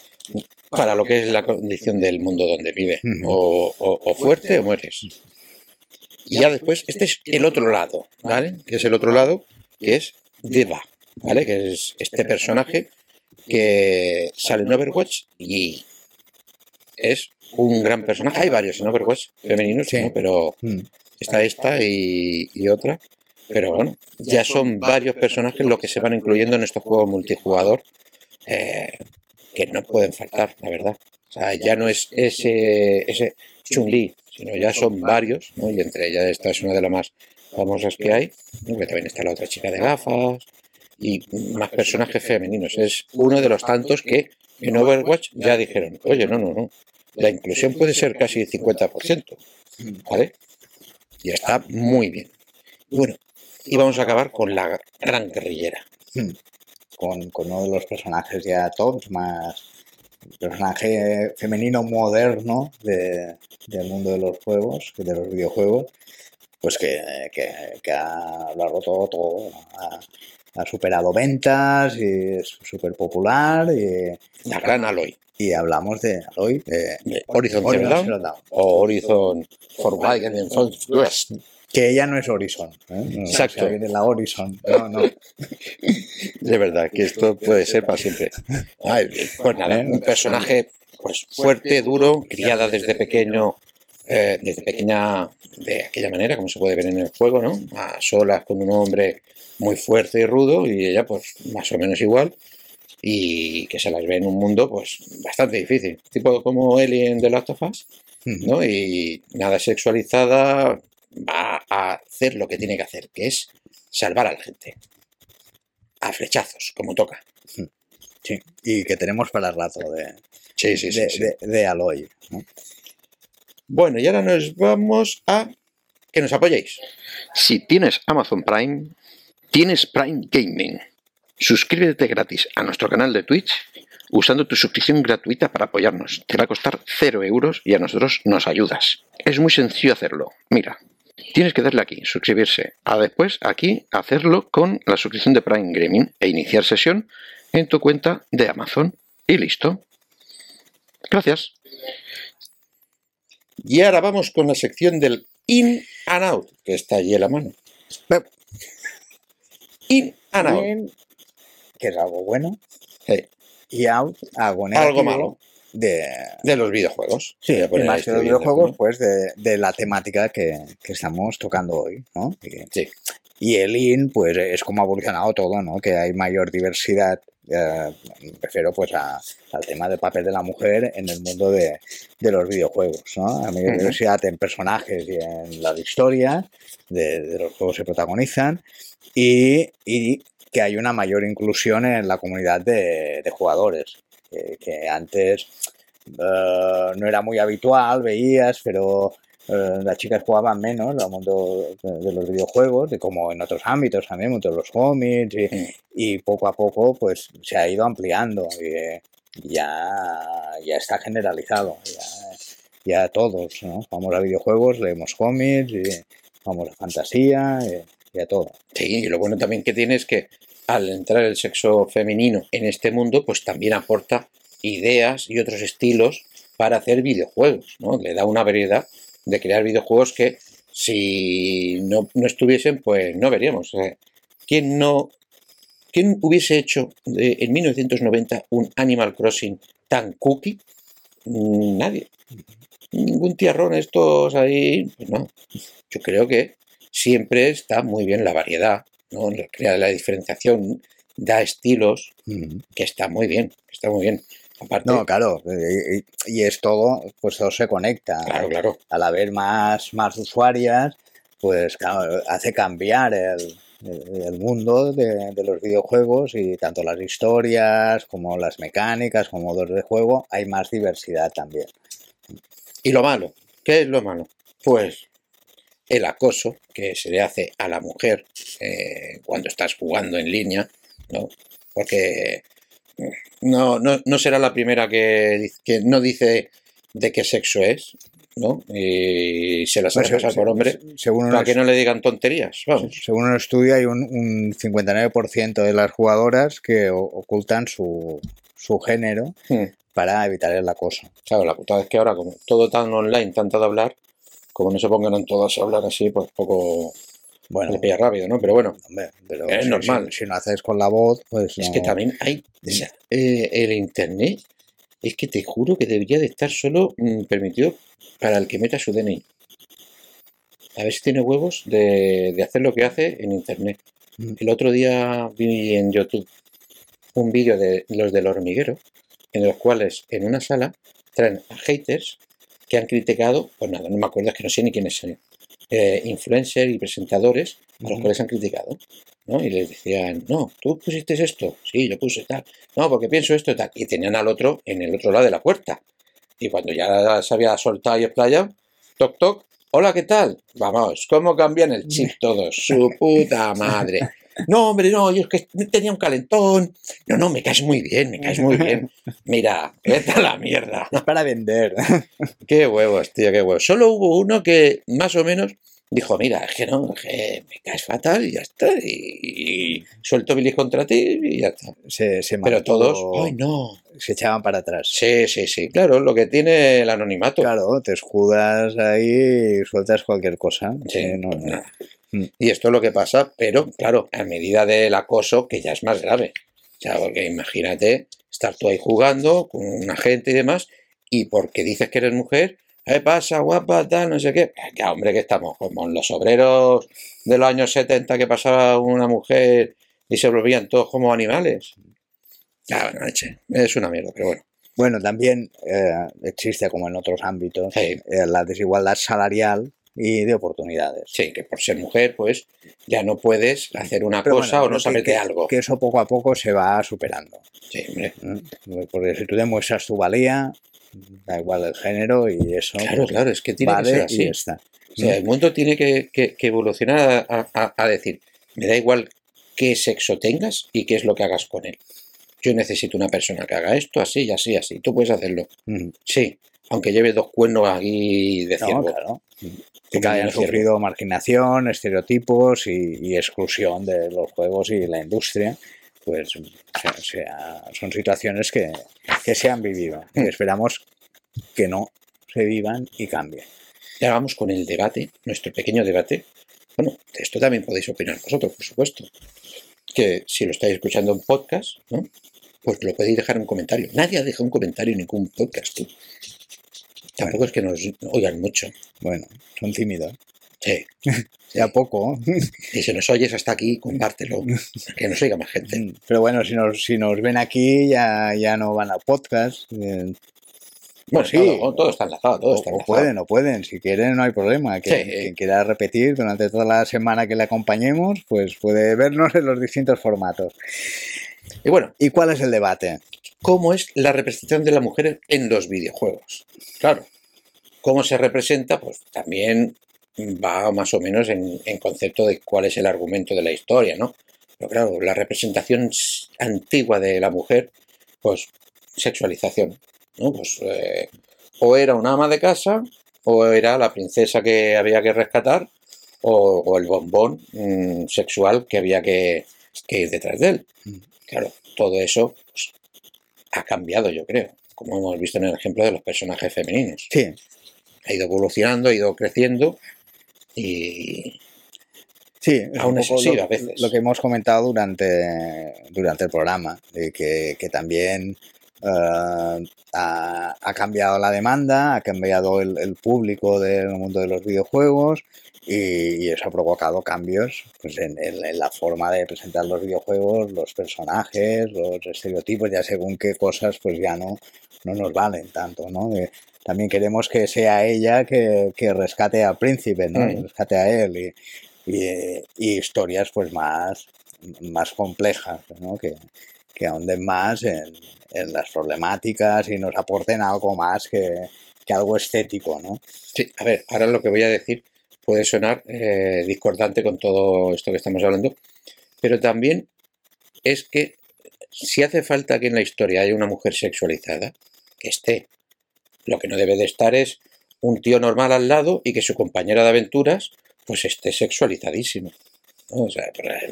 para lo que es la condición del mundo donde vive. O, o- o fuerte o mueres. Y ya después, este es el otro lado, ¿vale? Que es el otro lado, que es Deva, ¿vale? Que es este personaje que sale en Overwatch y es un gran personaje. Hay varios en Overwatch femeninos, Sí. ¿no? pero Mm, está esta y, y otra. Pero bueno, ya son varios personajes los que se van incluyendo en estos juegos multijugador eh, que no pueden faltar, la verdad. O sea, ya no es ese, ese Chun-Li, sino ya son varios, ¿no? Y entre ellas esta es una de las más famosas que hay, que también está la otra chica de gafas y más personajes femeninos. Es uno de los tantos que en Overwatch ya dijeron, oye, no, no, no, la inclusión puede ser casi 50%, ¿vale? Y está muy bien. Bueno, y vamos a acabar con la gran guerrillera. mm. Con, con uno de los personajes ya tops más personaje femenino moderno de- del mundo de los juegos, de los videojuegos, pues que, que, que ha, lo ha roto todo, ha, ha superado ventas y es súper popular y, La gran Aloy. y hablamos de Aloy, de de Horizon Horizon Dawn, o Horizon Forbidden West. Que ella no es Horizon, ¿eh? No, Exacto. o sea, viene la Horizon, no, no. De verdad, que esto puede ser para siempre. Ay, pues nada, un personaje pues fuerte, duro, criada desde pequeño, eh, desde pequeña, de aquella manera, como se puede ver en el juego, ¿no? A solas con un hombre muy fuerte y rudo, y ella, pues, más o menos igual, y que se las ve en un mundo, pues, bastante difícil. Tipo como Ellie en The Last of Us, ¿no? Y nada sexualizada, va a hacer lo que tiene que hacer, que es salvar a la gente. A flechazos, como toca. Sí, y que tenemos para rato de, Sí, sí, sí. de, sí. de- de Aloy. ¿no? Bueno, y ahora nos vamos a que nos apoyéis. Si tienes Amazon Prime, tienes Prime Gaming. Suscríbete gratis a nuestro canal de Twitch usando tu suscripción gratuita para apoyarnos. Te va a costar 0 euros y a nosotros nos ayudas. Es muy sencillo hacerlo. Mira, tienes que darle aquí, suscribirse. A después aquí hacerlo con la suscripción de Prime Gaming e iniciar sesión en tu cuenta de Amazon. Y listo. Gracias. Y ahora vamos con la sección del In and Out, que está allí en la mano. In and Out. Que es algo bueno, Sí, y out, algo algo negativo malo de, de los videojuegos. Sí, a más que los videojuegos, pues de, de la temática que, que estamos tocando hoy, ¿no? Y, Sí. y el IN, pues es como ha evolucionado todo, ¿no? Que hay mayor diversidad, eh, me refiero pues a- al tema del papel de la mujer en el mundo de, de los videojuegos, ¿no? Ujú. diversidad en personajes y en la historia de, de los juegos que se protagonizan y, y que hay una mayor inclusión en la comunidad de, de jugadores, que, que antes eh, no era muy habitual, veías, pero eh, las chicas jugaban menos al mundo de, de los videojuegos, de como en otros ámbitos también, muchos los cómics, y, y poco a poco pues se ha ido ampliando. Y, ya, ya está generalizado. Ya, ya todos, ¿no? Vamos a videojuegos, leemos cómics, y vamos a fantasía, y, y a todo. Sí, y lo bueno también que tiene es que al entrar el sexo femenino en este mundo, pues también aporta ideas y otros estilos para hacer videojuegos, ¿no? Le da una variedad de crear videojuegos que si no, no estuviesen, pues no veríamos. ¿quién no... ¿Quién hubiese hecho de- en 1990 un Animal Crossing tan cookie? Nadie. Ningún tierrón estos ahí, pues no. Yo creo que siempre está muy bien la variedad, ¿no? Crea la diferenciación, da estilos, que está muy bien, que está muy bien. Aparte, No, claro, y, y- es todo, pues todo se conecta. claro, claro. Al haber más, más usuarias, pues claro, hace cambiar el, el- el mundo de, de los videojuegos y tanto las historias como las mecánicas, como modos de juego, hay más diversidad también. Y lo malo, ¿qué es lo malo? Pues el acoso que se le hace a la mujer eh, cuando estás jugando en línea, ¿no? Porque mm, no, no, no será la primera que, que no dice de qué sexo es, ¿no? Y se las hace pasar por hombre Según para que no le digan tonterías, vamos. según un estudio, hay un, un 59% de las jugadoras que ocultan su, su género Hmm. para evitar el acoso. Claro, la putada es que ahora, como todo tan online, tanto de hablar, como no se pongan todas a hablar así, pues poco Bueno, le pilla rápido, ¿no? Pero bueno, hombre, pero Es si- normal. Si, si no haces con la voz, pues es que también hay. o sea, eh, el internet es que te juro que debería de estar solo mm, permitido para el que meta su DNI. A ver si tiene huevos de, de hacer lo que hace en internet. Mm. El otro día vi en YouTube un vídeo de los del hormiguero, en los cuales en una sala traen a haters que han criticado, pues nada, no me acuerdo, es que no sé ni quiénes son, eh, influencers y presentadores a los cuales han criticado, ¿no? Y les decían, no, tú pusiste esto, sí, yo puse tal, no, porque pienso esto y tal, y tenían al otro en el otro lado de la puerta. Y cuando ya se había soltado y explayado, toc, toc, hola, ¿qué tal? Vamos, ¿cómo cambian el chip todos? Su puta madre. No, hombre, no, yo es que tenía un calentón. No, no, me caes muy bien, me caes muy bien. Mira, vete a la mierda. Es para vender. Qué huevos, tío, qué huevos. Solo hubo uno que más o menos dijo, mira, es que no, es que me caes fatal y ya está. Y, y suelto bilis contra ti y ya está. Se, se Pero todos, ay no. se echaban para atrás. Sí, sí, sí, claro, lo que tiene el anonimato. Claro, te escudas ahí y sueltas cualquier cosa. Sí, no, no. Mm. Y esto es lo que pasa, pero claro, a medida del acoso, que ya es más grave. O sea, porque imagínate estar tú ahí jugando con una gente y demás, y porque dices que eres mujer, ¿qué pasa, guapa, tal, no sé qué? Que hombre, que estamos como los obreros de los años 70 que pasaba una mujer y se volvían todos como animales. Ah, bueno, leche, es una mierda, pero bueno. Bueno, también eh, existe, como en otros ámbitos, Sí. eh, la desigualdad salarial y de oportunidades. Sí, que por ser mujer, pues ya no puedes hacer una Pero cosa bueno, o no que, de algo. Que eso poco a poco se va superando. Sí, hombre. ¿eh? Porque si tú demuestras tu valía, da igual el género y eso Claro, pues, claro, es que tiene vale que ser y así. ya está. O sea, el mundo tiene que, que- que evolucionar a, a- a decir, me da igual qué sexo tengas y qué es lo que hagas con él. Yo necesito una persona que haga esto, así y así, así. Tú puedes hacerlo. Mm. Sí, aunque lleve dos cuernos aquí de No, ciervo. claro. Que hayan sufrido marginación, estereotipos y, y exclusión de los juegos y la industria, pues o sea, o sea, son situaciones que, que se han vivido. Mm. Y esperamos que no se vivan y cambien. Ya vamos con el debate, nuestro pequeño debate. Bueno, de esto también podéis opinar vosotros, por supuesto. Que si lo estáis escuchando en podcast, ¿no? Pues lo podéis dejar en un comentario. Nadie ha dejado un comentario en ningún podcast, tú. Tampoco es que nos oigan mucho. Bueno, son tímidos. Sí. Ya poco. Y si nos oyes hasta aquí, compártelo. Que nos oiga más gente. Pero bueno, si nos, si nos ven aquí ya, ya no van a podcast. eh, Bueno, sí. todo, todo está enlazado, todo o, está o enlazado. pueden, o pueden. Si quieren, no hay problema. Que, Sí. Quien quiera repetir durante toda la semana que le acompañemos, pues puede vernos en los distintos formatos. Y bueno, ¿Y cuál es el debate? ¿cómo es la representación de la mujer en los videojuegos? Claro, cómo se representa, pues también va más o menos en, concepto de cuál es el argumento de la historia, ¿no? Pero claro, la representación antigua de la mujer, pues sexualización, ¿no? Pues eh, o era una ama de casa, o era la princesa que había que rescatar, o, o el bombón mm, sexual que había que, que ir detrás de él. Claro, todo eso pues, ha cambiado, yo creo, como hemos visto en el ejemplo de los personajes femeninos. Sí, Ha ido evolucionando, ha ido creciendo y Sí, es Aún un es poco así, lo, a veces. lo que hemos comentado durante, durante el programa, de que, que también eh, ha, ha cambiado la demanda, ha cambiado el, el público del mundo de los videojuegos y, eso ha provocado cambios pues, en, en- en la forma de presentar los videojuegos, los personajes, los estereotipos, ya según qué cosas pues ya no, no nos valen tanto, ¿no? De- también queremos que sea ella que, que rescate al príncipe, ¿no? Mm. Rescate a él y, y, y historias pues más, más complejas, ¿no? que, que ahonden más en, en las problemáticas y nos aporten algo más que, que algo estético, ¿no? Sí, a ver, ahora lo que voy a decir puede sonar eh, discordante con todo esto que estamos hablando, pero también es que si hace falta que en la historia haya una mujer sexualizada, que esté. Lo que no debe de estar es un tío normal al lado y que su compañera de aventuras pues esté sexualizadísimo. ¿no? O sea,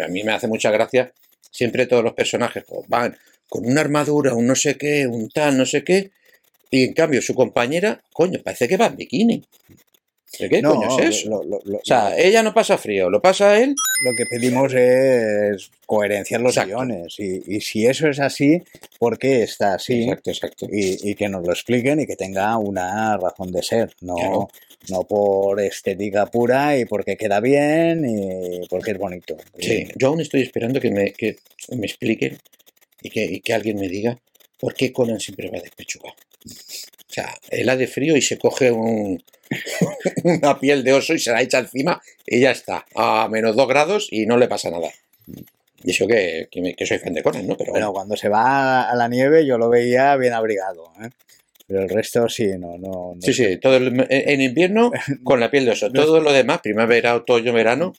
a mí me hace mucha gracia siempre todos los personajes pues, van con una armadura, un no sé qué, un tal, no sé qué, y en cambio su compañera, coño, parece que va en bikini. ¿De qué coño es eso? Lo, lo- lo- O sea, ella no pasa frío, lo pasa él. lo que pedimos es coherencia en los Exacto. guiones. Y, y si eso es así, ¿por qué está así? Exacto, exacto. y, y que nos lo expliquen y que tenga una razón de ser, no, Claro. no por estética pura y porque queda bien y porque es bonito. Sí, yo aún estoy esperando que me, que me expliquen y que, y que alguien me diga por qué Conan siempre va despechugado. O sea, él ha de frío y se coge un, una piel de oso y se la echa encima y ya está, a menos dos grados y no le pasa nada. Y eso que, que, me- que soy fan de Conan, ¿no? Pero Bueno, bueno, cuando se va a la nieve yo lo veía bien abrigado, ¿eh? pero el resto sí, no, no, no sí, sí, todo el- en invierno con la piel de oso. Todo lo demás, primavera, otoño, verano,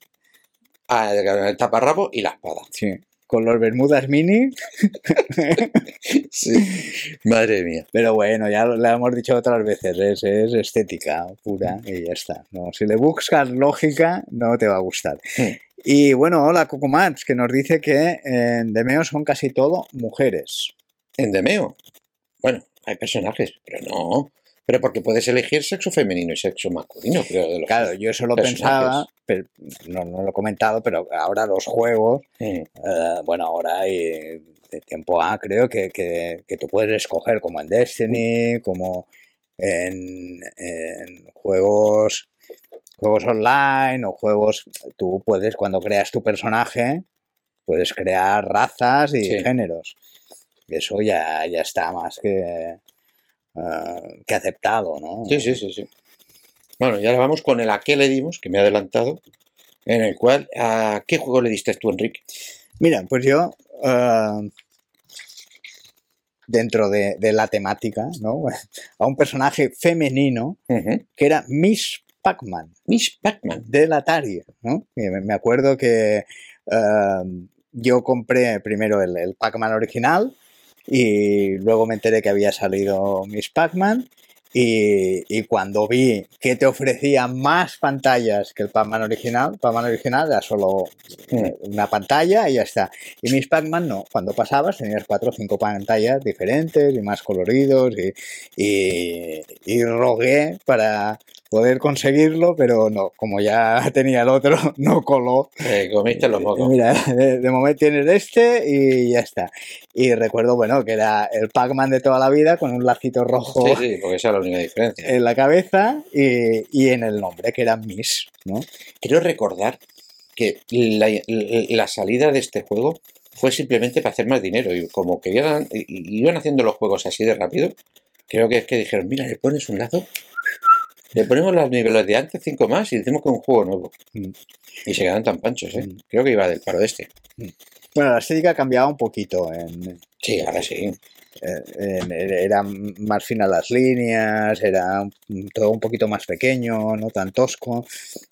el taparrabo y la espada. Sí. Con los bermudas mini, Sí. Madre mía. pero bueno, ya lo, lo hemos dicho otras veces, es, es estética pura y ya está. No, si le buscas lógica, no te va a gustar. Hmm. Y bueno, hola Cocomats, que nos dice que en Demeo son casi todo mujeres. En Demeo. Bueno, hay personajes, pero no. Pero porque puedes elegir sexo femenino y sexo masculino, creo. De los Claro, yo eso lo pensaba, pero no, no lo he comentado, pero ahora los juegos, eh, bueno, ahora hay de tiempo A, creo que, que, que tú puedes escoger como en Destiny, como en, en juegos, juegos online o juegos, tú puedes, cuando creas tu personaje, puedes crear razas y Sí. géneros. Eso ya, ya está más que, eh, que aceptado, ¿no? Sí, sí, sí, sí. Bueno, y ahora vamos con el a qué le dimos, que me he adelantado, en el cual, ¿a qué juego le diste tú, Enrique? Mira, pues yo, eh, dentro de, de la temática, ¿no? A un personaje femenino que era Miss Pac-Man Miss Pac-Man. del Atari, ¿no? Y me me acuerdo que eh, yo compré primero el, el Pac-Man original y luego me enteré que había salido Miss Pac-Man y, y cuando vi que te ofrecía más pantallas que el Pac-Man original, Pac-Man original era solo eh, una pantalla y ya está. Y Miss Pac-Man no, cuando pasabas tenías cuatro o cinco pantallas diferentes y más coloridos y, y, y rogué para poder conseguirlo, pero no, como ya tenía el otro, no coló. Eh, comiste los mocos. Mira, de, de momento tienes este y ya está. Y recuerdo, bueno, que era el Pac-Man de toda la vida con un lacito rojo Sí, sí, porque esa es la única diferencia. en la cabeza y, y en el nombre, que era Miss, ¿no? Quiero recordar que la, la salida de este juego fue simplemente para hacer más dinero y como que iban, y- iban haciendo los juegos así de rápido, creo que es que dijeron, mira, le pones un lazo, le ponemos los niveles de antes, cinco más y decimos que es un juego nuevo. Mm. Y se quedan tan panchos, ¿eh? Mm. Creo que iba del paro de este. Bueno, la estética cambiaba un poquito en, Sí, ahora sí. en- eran más finas las líneas, era un- todo un poquito más pequeño, no tan tosco,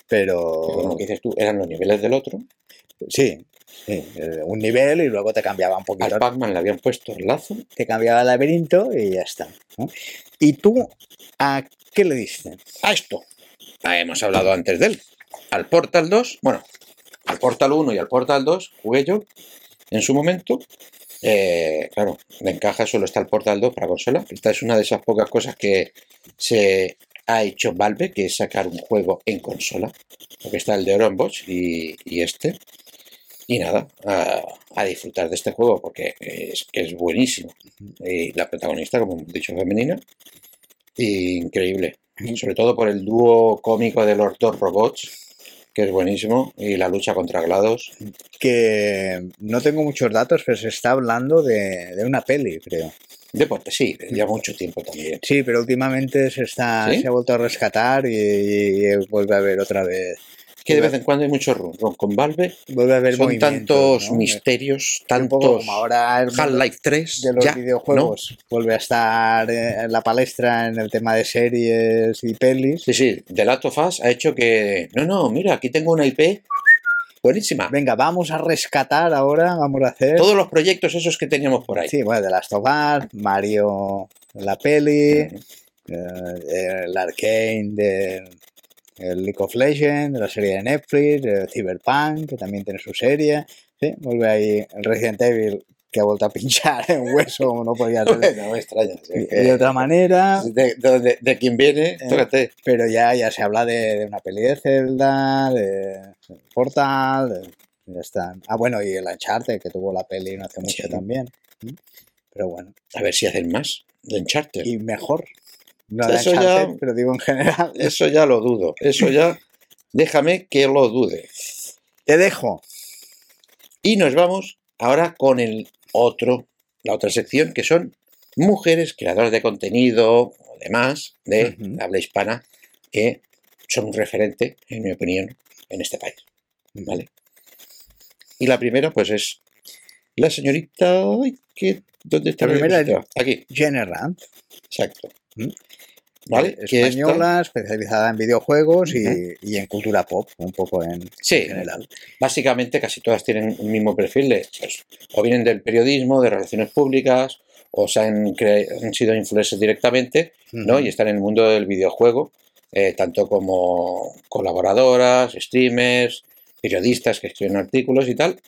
pero Como dices tú, eran los niveles del otro. Sí, sí, eh, un nivel y luego te cambiaba un poquito Al Pac-Man le habían puesto el lazo. te cambiaba el laberinto y ya está. ¿no? ¿Y tú a qué le diste? a esto. Ah, hemos hablado antes de él. Al Portal 2, bueno, al Portal 1 y al Portal 2 jugué yo en su momento. Eh, claro, de encaja solo está el Portal 2 para consola. Esta es una de esas pocas cosas que se ha hecho Valve, que es sacar un juego en consola. Porque está el de y, y este. Y nada, a, a disfrutar de este juego porque es, es buenísimo. Y la protagonista, como hemos dicho, femenina. Y increíble. Sobre todo por el dúo cómico de los dos robots, que es buenísimo. Y la lucha contra GLaDOS. Que no tengo muchos datos, pero se está hablando de, de una peli, creo. Deporte, sí, ya mucho tiempo también. Sí, pero últimamente se está ¿Sí? se ha vuelto a rescatar y, y vuelve a haber otra vez. Que de vez en cuando hay mucho rum rum con Valve. Vuelve a haber Son tantos ¿no? misterios, tantos ahora Half-Life 3. de los ya, videojuegos vuelve a estar eh, en la palestra en el tema de series y pelis. Sí, sí, The Last of Us ha hecho que. No, no, mira, aquí tengo una IP buenísima. Venga, vamos a rescatar ahora, vamos a hacer. Todos los proyectos esos que teníamos por ahí. Sí, bueno, de Last of Us, Mario, la peli, eh, el Arcane de el League of Legends, la serie de Netflix, el Cyberpunk, que también tiene su serie. Sí, vuelve ahí el Resident Evil, que ha vuelto a pinchar en hueso, no podía ser No me extraña. sí, de, otra manera. de, de- de- de quien viene, Eh. Pero ya, ya se habla de, de una peli de Zelda, de, Portal, ya está. Ah, bueno, y el Uncharted, que tuvo la peli no hace mucho Sí. también. ¿Mm? Pero bueno, A ver si hacen más de Uncharted. y mejor. No de Eso ya- pero digo en general. Eso ya lo dudo. Eso ya. Déjame que lo dude. Te dejo. Y nos vamos ahora con el otro, la otra sección, que son mujeres creadoras de contenido o demás de habla hispana que son un referente, en mi opinión, en este país. ¿Vale? Y la primera, pues es la señorita. ay, ¿qué? ¿Dónde está La primera? Aquí, Jenny Rand, exacto. ¿Vale? eh, española, especializada en videojuegos y, y en cultura pop, un poco en Sí, en general. básicamente casi todas tienen un mismo perfil de, pues, o vienen del periodismo, de relaciones públicas, o se han, han sido influencers directamente, ¿no? Y están en el mundo del videojuego, eh, tanto como colaboradoras, streamers, periodistas que escriben artículos y tal,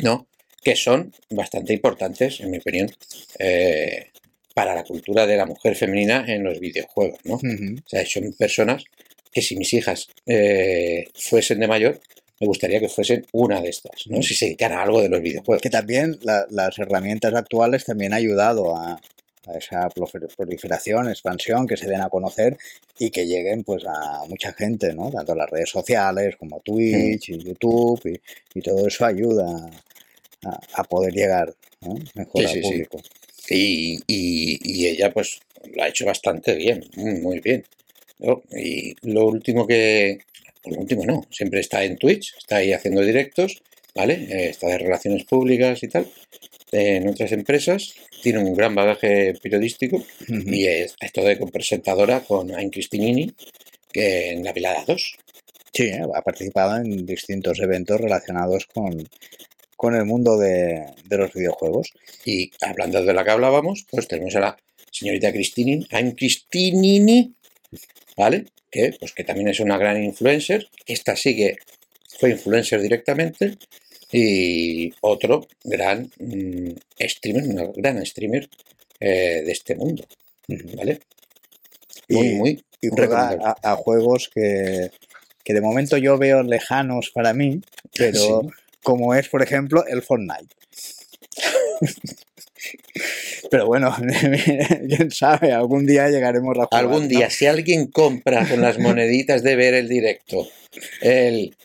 ¿no? Que son bastante importantes, en mi opinión, eh, para la cultura de la mujer femenina en los videojuegos, ¿no? O sea, son personas que si mis hijas eh, fuesen de mayor, me gustaría que fuesen una de estas, ¿no? Si se dedicaran a algo de los videojuegos. Que también la- las herramientas actuales también han ayudado a, a esa prolifer- proliferación, expansión, que se den a conocer y que lleguen pues a mucha gente, ¿no? Tanto las redes sociales como Twitch y YouTube y, y todo eso ayuda a, a poder llegar ¿no? mejor Sí, al sí. público. Y, y- y ella, pues, lo ha hecho bastante bien, muy, bien. ¿no? Y lo último que. Lo último no, siempre está en Twitch, está ahí haciendo directos, ¿vale? Eh, está de relaciones públicas y tal, en otras empresas. Tiene un gran bagaje periodístico y es, esto de presentadora con Ain Cristinini que en La Velada 2. Sí, ¿eh? ha participado en distintos eventos relacionados con, con el mundo de, de los videojuegos. Y hablando de la que hablábamos, pues tenemos a la señorita Cristinini, Cristinini, ¿vale? Que, pues, que también es una gran influencer. Esta sí que fue influencer directamente. Y otro gran mm, streamer, una gran streamer eh, de este mundo, ¿vale? Muy, Y- muy y juega a, a juegos que, que de momento yo veo lejanos para mí, pero Sí. Como es, por ejemplo, el Fortnite. pero bueno, quién sabe, algún día llegaremos a jugar. Algún ¿no? día, si alguien compra con las moneditas de ver el directo, el,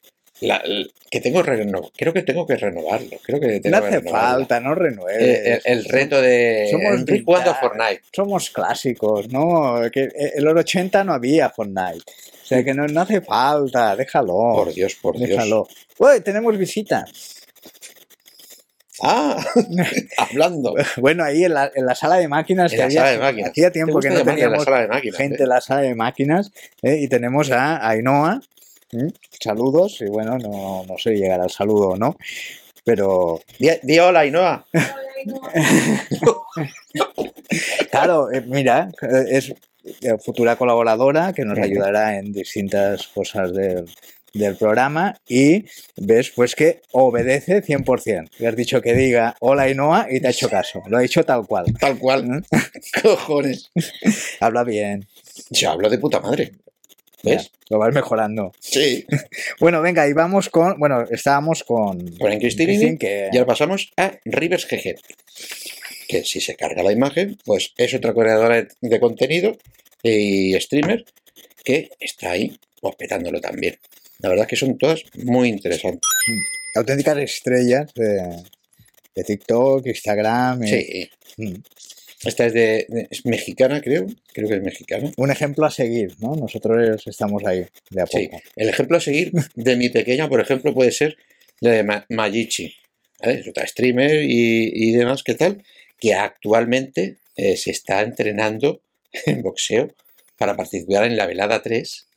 la- el- que tengo reno- creo que tengo que renovarlo, creo que No tengo que hace falta, no renueves. Eh, el, el reto de Somos Enrique jugando a vintage. Fortnite. Somos clásicos, ¿no? Que eh, en los 80 no había Fortnite. O sea que no, no hace falta, déjalo. Por Dios, por Dios. déjalo. Uy, tenemos visita. Ah, hablando. Bueno, ahí en la, en la sala de máquinas En que la había, sala de máquinas. hacía ¿Te tiempo que no la teníamos sala de máquinas, gente eh? en la sala de máquinas ¿eh? y tenemos a Ainhoa. ¿Eh? Saludos, y bueno, no, no sé llegar al saludo o no, pero Di, di hola, Ainhoa. claro, eh, mira, eh, es eh, futura colaboradora que nos ayudará en distintas cosas del, del programa y ves pues que obedece 100%. Le has dicho que diga hola Ainhoa y te ha hecho caso, lo ha dicho tal cual. Tal cual. ¿eh? Cojones. Habla bien, Yo hablo de puta madre. ¿Ves? ya, lo vas mejorando. Sí. Bueno, venga, y vamos con. Bueno, estábamos con. Con Christine, que. Y ahora pasamos a Rivers GG. Que si se carga la imagen, pues es otra creadora de, de contenido y streamer que está ahí, pues petándolo también. La verdad es que son todas muy interesantes. auténticas estrellas de, de TikTok, Instagram. y- Sí. Mm. Esta es de, de- es mexicana, creo. Creo que es mexicana. Un ejemplo a seguir, ¿no? Nosotros estamos ahí, de a Sí. poco. El ejemplo a seguir de mi pequeña, por ejemplo, puede ser la de Ma- Mayichi. ¿vale? Es otra streamer y, y demás, ¿qué tal? Que actualmente eh, se está entrenando en boxeo para participar en la velada 3,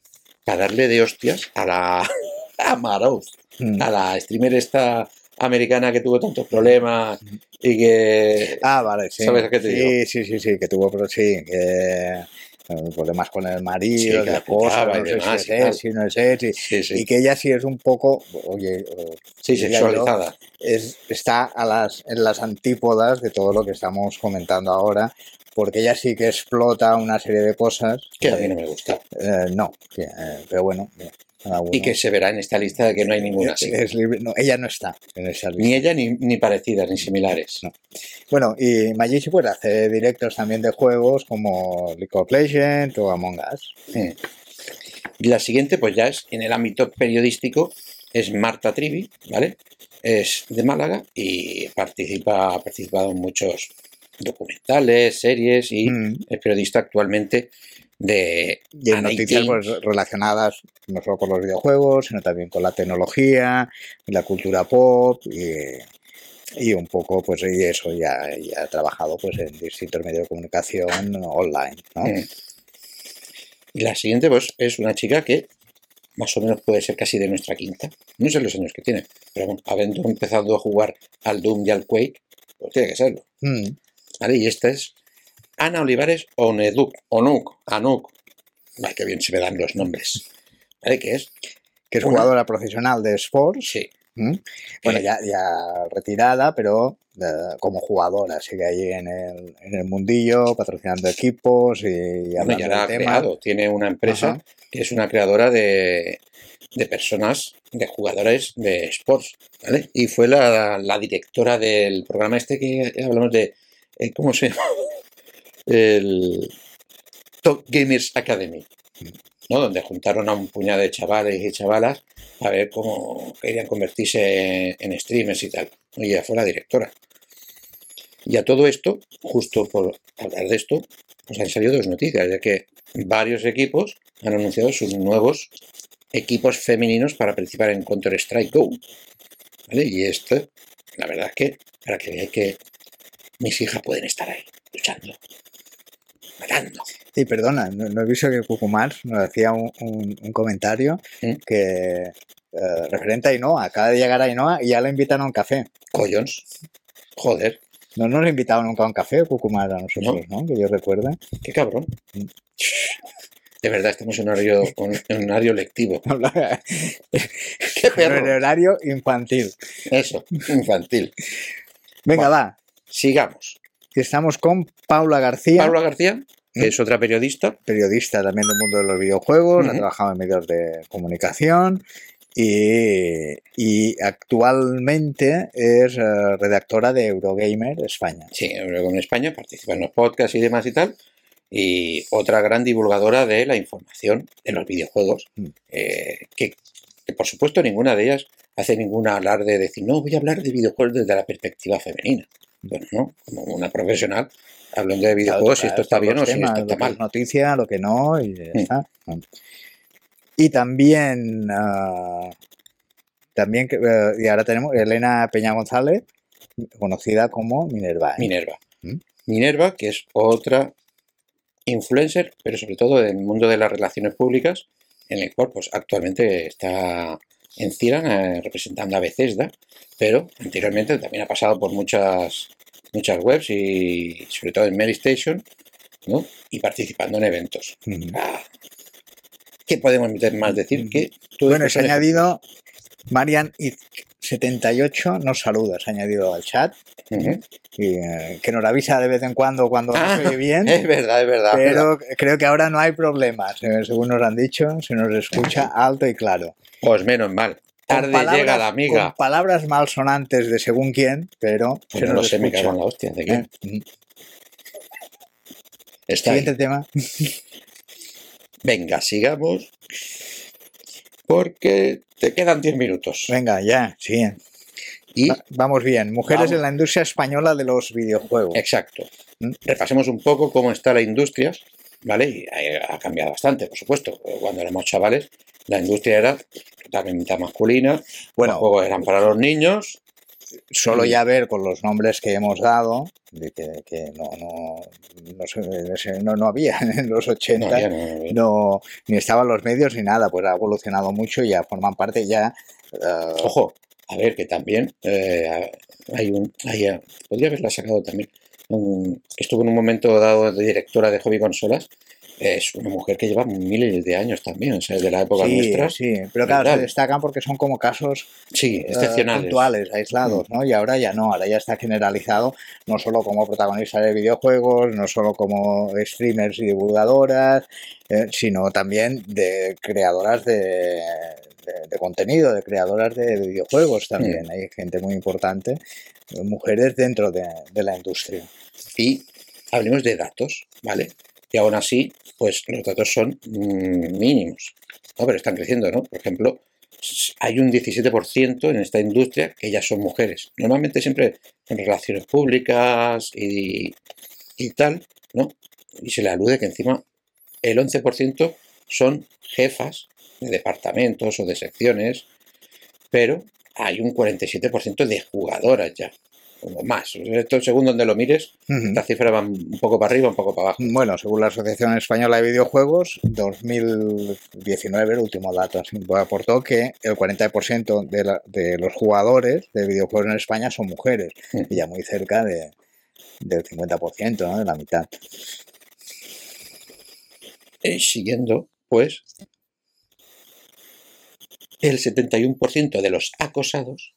para darle de hostias a la a Maroz, Mm. a la streamer esta americana que tuvo tantos problemas y que... Ah, vale, sí. ¿Sabes qué te sí, digo? sí, sí, sí, que tuvo, pero sí, que eh, problemas con el Sí, marido, que la cosa, no sé si es si no es él, sí. Sí, sí, Y que ella sí es un poco, oye, sí, yo, sexualizada. es, está a las, en las antípodas de todo lo que estamos comentando ahora, porque ella sí que explota una serie de cosas. Que a mí no me gusta. eh, no, que, eh, pero bueno, uno. Y que se verá en esta lista de que no hay ninguna así. es libre. No, ella no está en esa lista. Ni ella ni, ni parecidas, ni similares. No. Bueno, y Magici pues hace directos también de juegos como League of Legends o Among Us. Y la siguiente, pues ya es en el ámbito periodístico, es Marta Trivi, ¿vale? Es de Málaga y participa, ha participado en muchos documentales, series y Mm. es periodista actualmente de Ana noticias pues, relacionadas no solo con los videojuegos, sino también con la tecnología, la cultura pop y, y un poco, pues, y eso, ya, ya ha trabajado pues en distintos medios de comunicación online, ¿no? Mm. Y la siguiente, pues, es una chica que más o menos puede ser casi de nuestra quinta. No sé los años que tiene, pero bueno, habiendo empezado a jugar al Doom y al Quake, pues tiene que serlo. Mm. ¿Vale? Y esta es Ana Olivares Oneduk, Onuk, Anuk. Ay, qué bien se me dan los nombres. ¿Vale? ¿Qué es? Que es Una- jugadora profesional de sports. Sí. ¿Mm? Bueno, Eh, ya, ya retirada, pero eh, como jugadora, sigue ahí en el, en el mundillo, patrocinando equipos y, y Bueno, hablando ya la ha tema. creado. Tiene una empresa Ajá. que es una creadora de, de personas, de jugadores de sports. ¿vale? Y fue la, la directora del programa este que hablamos de. eh, ¿Cómo se llama? El Top Gamers Academy. ¿no? Donde juntaron a un puñado de chavales y chavalas a ver cómo querían convertirse en streamers y tal. Y ella fue la directora. Y a todo esto, justo por hablar de esto, pues han salido dos noticias, ya que varios equipos han anunciado sus nuevos equipos femeninos para participar en Counter-Strike Go. ¿Vale? Y esto, la verdad es que, para que veáis que mis hijas pueden estar ahí, luchando, matando. Y perdona, no, no he visto que Cucumar nos hacía un, un- un comentario que eh, referente a Ainhoa, acaba de llegar a Ainhoa y ya la invitaron a un café. Collons. Joder, No nos ha invitado nunca a un café Cucumar a nosotros, ¿no? Que yo recuerde. qué cabrón. Mm. De verdad, estamos en horario, en horario lectivo. ¡Qué en perro! horario infantil. Eso, infantil. Venga, va. Sigamos. Estamos con Paula García. Paula García, que es otra periodista, periodista también del mundo de los videojuegos, ha trabajado en medios de comunicación y, y actualmente es eh, redactora de Eurogamer España. sí, en España, participa en los podcasts y demás y tal, y otra gran divulgadora de la información de los videojuegos, Mm. eh, que, que, por supuesto ninguna de ellas hace ningún alarde de decir, no, voy a hablar de videojuegos desde la perspectiva femenina. Bueno, no, como una profesional hablando de videojuegos, si esto está bien o si esto está lo que mal. noticia, lo que no, y ya Mm. está. Y también, ah, también eh, y ahora tenemos Elena Peña González, conocida como Minerva. ¿eh? Minerva. ¿Mm? Minerva, que es otra influencer, pero sobre todo en el mundo de las relaciones públicas, en el cual pues, actualmente está en Ciran eh, representando a Bethesda, pero anteriormente también ha pasado por muchas, muchas webs y sobre todo en Mary Station, ¿no? y participando en eventos. Ah, ¿Qué podemos más decir? Que Bueno, se ha añadido Marian 78 nos saluda, se ha añadido al chat y, eh, que nos avisa de vez en cuando cuando Ah, no se oye bien. Es verdad, es verdad. Pero creo que ahora no hay problemas, eh, según nos han dicho, se nos escucha alto y claro. Pues menos mal. Tarde palabras- llega la amiga. Con palabras malsonantes de según quién, pero Pues se no nos lo sé, me escucha. cago en la hostia. ¿de qué? Eh, mm. Está ahí. Siguiente tema. Venga, sigamos. Porque te quedan 10 minutos. Venga, ya, sí. Y, Va- vamos bien. Mujeres Vamos. en la industria española de los videojuegos. exacto. Mm. Repasemos un poco cómo está la industria, ¿vale? Y ha ha cambiado bastante, por supuesto. Cuando éramos chavales, la industria era totalmente masculina. Bueno, los juegos eran para los niños. Solo ya ver con los nombres que hemos dado, de que, que no, no, no, no, no había en los 80. No, había, no había. no, ni estaban los medios ni nada, pues ha evolucionado mucho y ya forman parte ya. eh, Ojo, a ver, que también eh, hay un. hay, eh, podría haberla sacado también. un- estuvo en un momento dado de directora de hobby consolas. Es una mujer que lleva miles de años también, o sea, de la época sí, nuestra. sí, pero claro, se destacan porque son como casos Sí, eh, excepcionales. puntuales, aislados, ¿no? Y ahora ya no, ahora ya está generalizado, no solo como protagonistas de videojuegos, no solo como streamers y divulgadoras, eh, sino también de creadoras de, de- de contenido, de creadoras de videojuegos también. Hay gente muy importante, mujeres dentro de, de la industria. Y hablemos de datos, ¿vale? Y aún así, pues los datos son mm, mínimos, ¿no? Pero están creciendo, ¿no? Por ejemplo, hay un 17% en esta industria que ya son mujeres. Normalmente siempre en relaciones públicas y, y tal, ¿no? Y se le alude que encima el 11% son jefas de departamentos o de secciones, pero hay un 47% de jugadoras ya, o más. Esto según donde lo mires, Ujú. esta cifra va un poco para arriba, un poco para abajo. Bueno, según la Asociación Española de Videojuegos, 2019, el último dato aportó que el 40% de, la- de los jugadores de videojuegos en España son mujeres, y ya muy cerca de, del 50%, ¿no? de la mitad. Eh, siguiendo, pues, el 71% de los acosados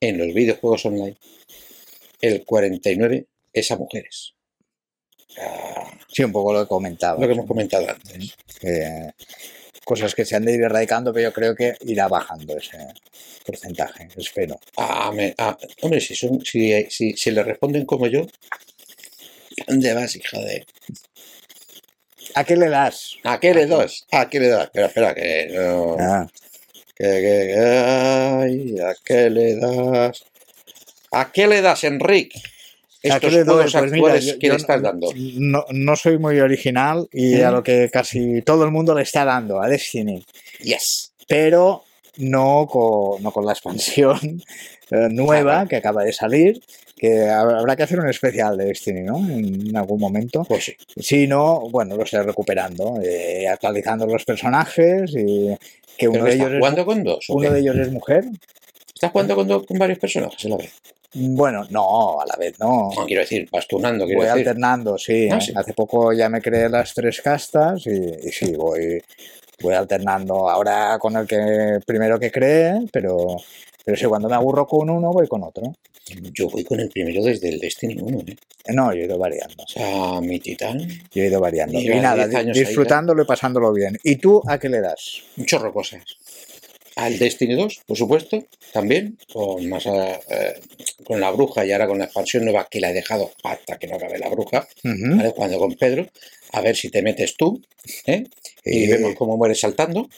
en los videojuegos online, el 49% es a mujeres. Sí, un poco lo que comentaba. lo que hemos comentado antes. que cosas que se han de ir erradicando, pero yo creo que irá bajando ese porcentaje, espero. Ah, me- ah, hombre, si, son, si, si, si le responden como yo, ¿dónde vas, hija de...? ¿A qué le das? ¿A qué le das? ¿A qué le das? Espera, espera, que no... Ah, Que, que, que- ay, ¿A qué le das? ¿A qué le das, Enrique? ¿a qué Estos le doy? Pues mira, actuales yo- que yo le estás no- dando. No, no soy muy original y a lo que casi todo el mundo le está dando, a Destiny. Yes. pero no con, no con la expansión eh, nueva que acaba de salir, que hab- habrá que hacer un especial de Destiny, ¿no? En algún momento. Pues sí. Si no, bueno, lo estoy recuperando, eh, actualizando los personajes y que uno ¿Pero de, ellos es, jugando con dos? uno de ellos es mujer. ¿Estás jugando con, dos- con varios personajes a la vez? Bueno, no, a la vez no. No, quiero decir, vas turnando, quiero Voy decir. alternando, sí. Ah, sí. Hace poco ya me creé las tres castas y, y sí, voy, voy alternando ahora con el que primero que creé, pero, pero sí, cuando me aburro con uno voy con otro. Yo voy con el primero desde el Destiny 1, ¿eh? No, yo he ido variando. O sea, mi titán, Yo he ido variando. Mira, y nada, 10 años ahí, ¿eh? disfrutándolo y pasándolo bien. ¿Y tú a qué le das? un chorro cosas. Al Destiny 2, por supuesto, también, con más eh, con la bruja y ahora con la expansión nueva que la he dejado hasta que no acabe la bruja. ¿vale? Cuando con Pedro, a ver si te metes tú, ¿eh? Y Y- vemos cómo mueres saltando.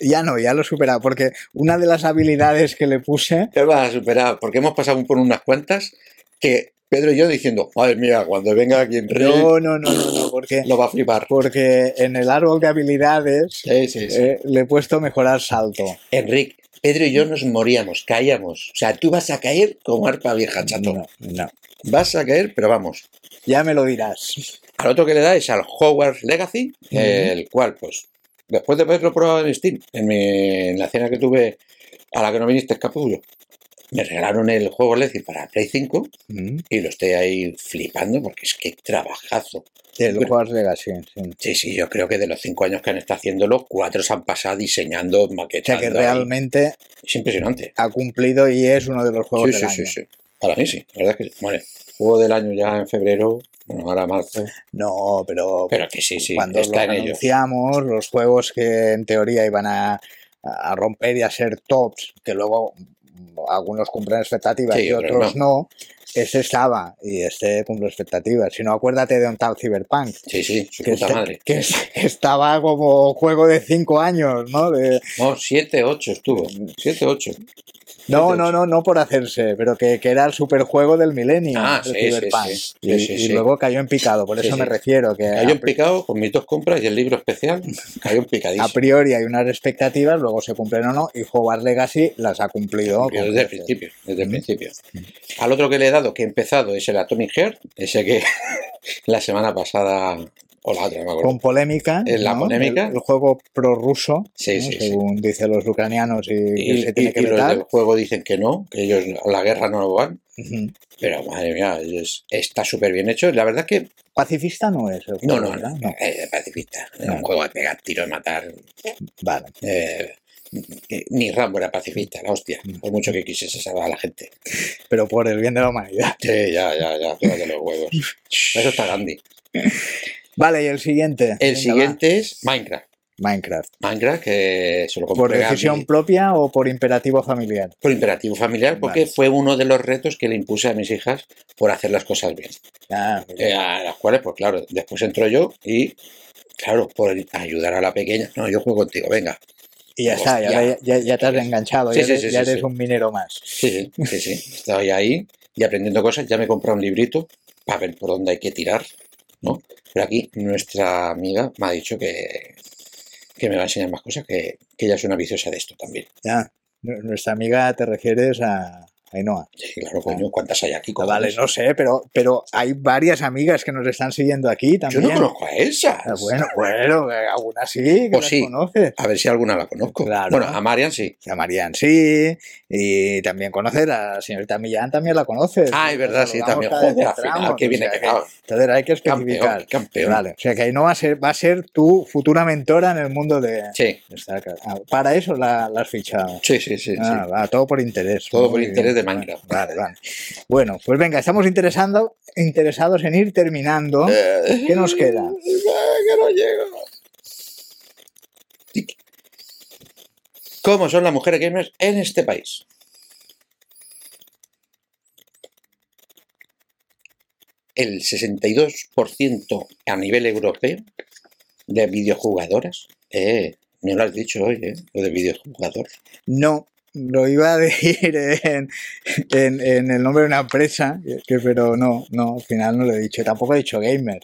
Ya no, ya lo he superado, porque una de las habilidades que le puse Te vas a superar, porque hemos pasado por unas cuantas que Pedro y yo diciendo, madre mía, cuando venga aquí Enrique, No, no, no, no, no, porque, lo va a flipar. porque en el árbol de habilidades Sí, sí, sí. eh, le he puesto mejorar salto. Enrique, Pedro y yo nos moríamos, caíamos. O sea, tú vas a caer como arpa vieja, chato. No, no. Vas a caer, pero vamos. Ya me lo dirás. Al otro que le da es al Hogwarts Legacy, el cual, pues, después de haberlo probado en Steam, en, mi- en la cena que tuve a la que no viniste, capullo, me regalaron el juego Legacy para Play 5 Mm. y lo estoy ahí flipando porque es que trabajazo. El Pero- Hogwarts Legacy, sí. Sí, sí, yo creo que de los cinco años que han estado haciéndolo, cuatro se han pasado diseñando, O sea maquetando. que ahí. realmente Es impresionante. ha cumplido y es uno de los juegos Sí, del sí, sí, año. sí. Para mí sí, la verdad es que sí. Vale, juego del año ya en febrero, bueno, ahora marzo, No, pero, pero que sí, sí, cuando está lo en ellos. anunciamos, los juegos que en teoría iban a, a romper y a ser tops, que luego algunos cumplen expectativas Sí, y otros no. ese estaba y este cumple expectativas. Si no, acuérdate de un tal Cyberpunk. Sí, sí, su Que, puta este- madre. que es- estaba como juego de cinco años, ¿no? De- No, 7, 8 estuvo. 7, 8. No, no, no, no por hacerse, pero que, que era el superjuego del milenio. Ah, el sí, sí, Cyberpunk. sí. Sí, Y, luego cayó en picado, por eso me refiero. Que Cayó a en picado con mis dos compras y el libro especial. Cayó en a picadísimo. priori hay unas expectativas, luego se cumplen o no, y Hogwarts Legacy las ha cumplido. Desde el principio, desde el Mm. principio. Al otro que le he dado, que he empezado, es el Atomic Heart, ese que la semana pasada, o la otra, no me acuerdo. Con polémica. En la ¿no? polémica. El, el juego prorruso, Sí, ¿no? sí, sí. según dicen los ucranianos y, que Y, se tiene y- que y los del juego dicen que no, que ellos a la guerra no van. Ujú. Pero madre mía, es- está súper bien hecho. La verdad que Pacifista no es el no, juego, no, ¿verdad? no, es pacifista. Es No. un juego de pegar tiros, matar. Vale. eh, ni Rambo era pacifista, la hostia. Mm. Por mucho que quisiese salvar a la gente. Pero por el bien de la humanidad. Sí, ya, ya, ya, tócate los huevos. Eso está Gandhi. Vale, y el siguiente. El Venga, siguiente es Minecraft. Minecraft. Minecraft, que se lo ¿Por decisión propia o por imperativo familiar? por imperativo familiar, porque Vale. fue uno de los retos que le impuse a mis hijas por hacer las cosas bien. Ah, Eh, a las cuales, pues claro, después entro yo y, claro, por ayudar a la pequeña, no, yo juego contigo, venga. y ya está, ya, ya, ya te has enganchado, Sí, ya sí, eres, sí, ya eres un minero más. Sí, sí, sí, sí. Estoy ahí y aprendiendo cosas. Ya me he comprado un librito para ver por dónde hay que tirar, ¿no? Pero aquí nuestra amiga me ha dicho que, que me va a enseñar más cosas, que, que ella es una viciosa de esto también. Ya. Nu- Nuestra amiga te refieres a Ainhoa. Sí, claro, coño, ¿cuántas hay aquí? Vale, no sé, pero, pero hay varias amigas que nos están siguiendo aquí Yo también. no conozco a esas. Ah, Bueno, bueno, algunas sí, que Pues sí. conoces. A ver si alguna la conozco. Claro. Bueno, a Marian sí. A Marian sí, y también conocer a la señorita Millán, también la conoces. Ah, es verdad, sí, también. Joder, que al final, entramos, qué bien o he sea quedado. Entonces hay que Campeón, especificar. campeón. Vale, o sea que no va a ser, va a ser tu futura mentora en el mundo de... Sí. Ah, para eso la, la has fichado. sí, sí, sí. Ah, va, todo por interés. Todo por interés de Minecraft. Vale, vale. Bueno, pues venga, estamos interesando, interesados en ir terminando. sí. ¿Qué nos queda? Eh, Que no llego. ¿Cómo son las mujeres gamers en este país? El 62% a nivel europeo de videojugadoras. Eh, no lo has dicho hoy, ¿eh? Lo de videojugador. No, lo iba a decir en, en- en el nombre de una empresa, pero no, no, al final no lo he dicho. Tampoco he dicho gamer,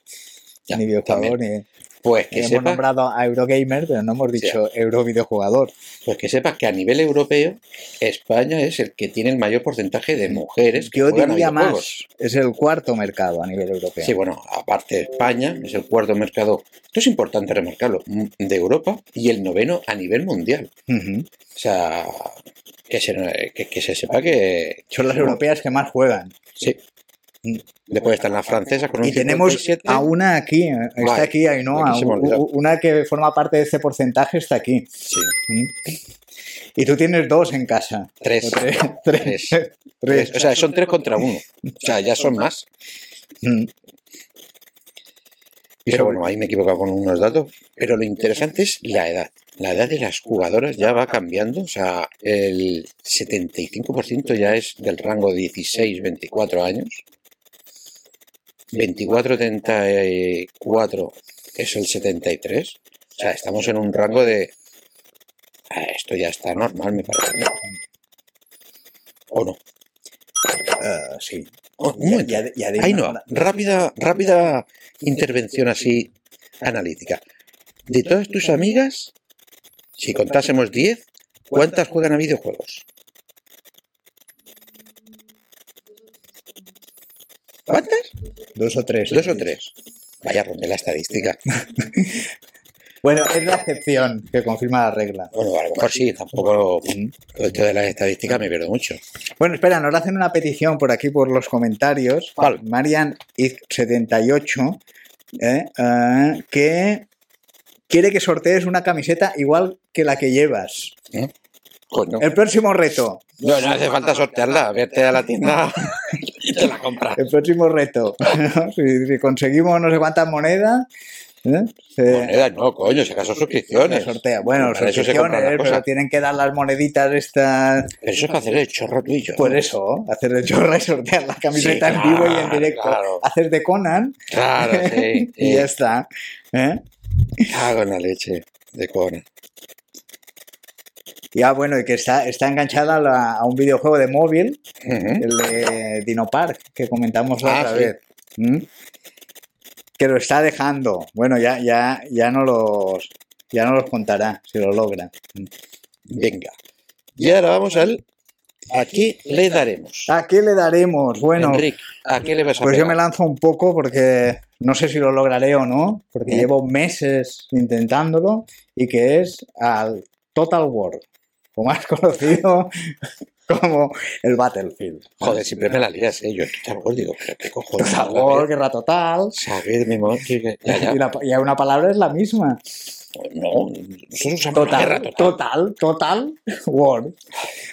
Ya, ni videojugador, ni... Pues que, Hemos sepas, nombrado a Eurogamer, pero no hemos dicho Euro videojugador. pues que sepas que a nivel europeo España es el que tiene el mayor porcentaje de mujeres que Yo juegan diría más, es el cuarto mercado a nivel europeo. Sí, bueno, aparte de España, es el cuarto mercado, esto es importante remarcarlo, m- de Europa y el noveno a nivel mundial. O sea, que se, que, que se sepa que... Son las europeas que más juegan. Sí. Después están las francesas con un Y tenemos 57. a una aquí, eh, está Vale, aquí Ainhoa, aquí una que forma parte de este porcentaje está aquí. Sí, Mm. Y tú tienes dos en casa. tres. Tres. tres. Tres. Tres. O sea, son tres contra uno. O sea, ya son más. Mm. Pero bueno, ahí me he equivocado con unos datos. Pero lo interesante es la edad. La edad de las jugadoras ya va cambiando. O sea, el 75% ya es del rango de 16-24 años. 24-34 es el 73. O sea, estamos en un rango de... Ah, Esto ya está normal, me parece. ¿O no? Ah, sí. Oh, un Ya- momento. ya de- ya de- Ahí no, rápida, rápida intervención así analítica. De todas tus amigas, si contásemos 10, ¿Cuántas juegan a videojuegos? ¿Cuántas? Dos o tres. Dos o tres. Vaya, rompe la estadística. Bueno, es la excepción que confirma la regla. Bueno, a lo mejor sí, tampoco esto de las estadísticas me pierdo mucho. Bueno, espera, nos hacen una petición por aquí por los comentarios. ¿Cuál? Marian 78 eh, eh, que quiere que sortees una camiseta igual que la que llevas. Coño. El próximo reto. No, no hace falta sortearla. Vete a la tienda y te la compras. El próximo reto. si, si conseguimos no sé cuántas monedas, ¿eh? se, Monedas, no, coño, si acaso suscripciones. sortea. Bueno, Para eso se suscripciones, pero tienen que dar las moneditas estas. Pero eso es para hacer el chorro tuyo. Por eso, hacer el chorra y sortear la camiseta en vivo y en directo. claro. Hacer de Conan Claro, sí. y ya está. ¿eh? Cago en la leche de Conan. Ya, bueno, y que está, está enganchada a, la- a un videojuego de móvil, el de Dino Park, que comentamos la Ah, otra sí. vez. ¿Mm? Que lo está dejando. Bueno, ya, ya, ya no los ya no los contará si lo logra. Venga. Y ahora vamos al. ¿A qué le daremos? ¿A qué le daremos? Bueno, Enrique, ¿a qué le vas a pues yo me lanzo un poco porque no sé si lo lograré o no, porque ¿Eh? llevo meses intentándolo y que es al Total War, o más conocido como el Battlefield. Joder, siempre me la lías, ¿eh? Yo War digo, qué cojones. Total War, guerra total. Saber de memoria. que- Ya, ya. Y, la, y una palabra es la misma. No, nosotros usamos la guerra Total, total. total, total, War.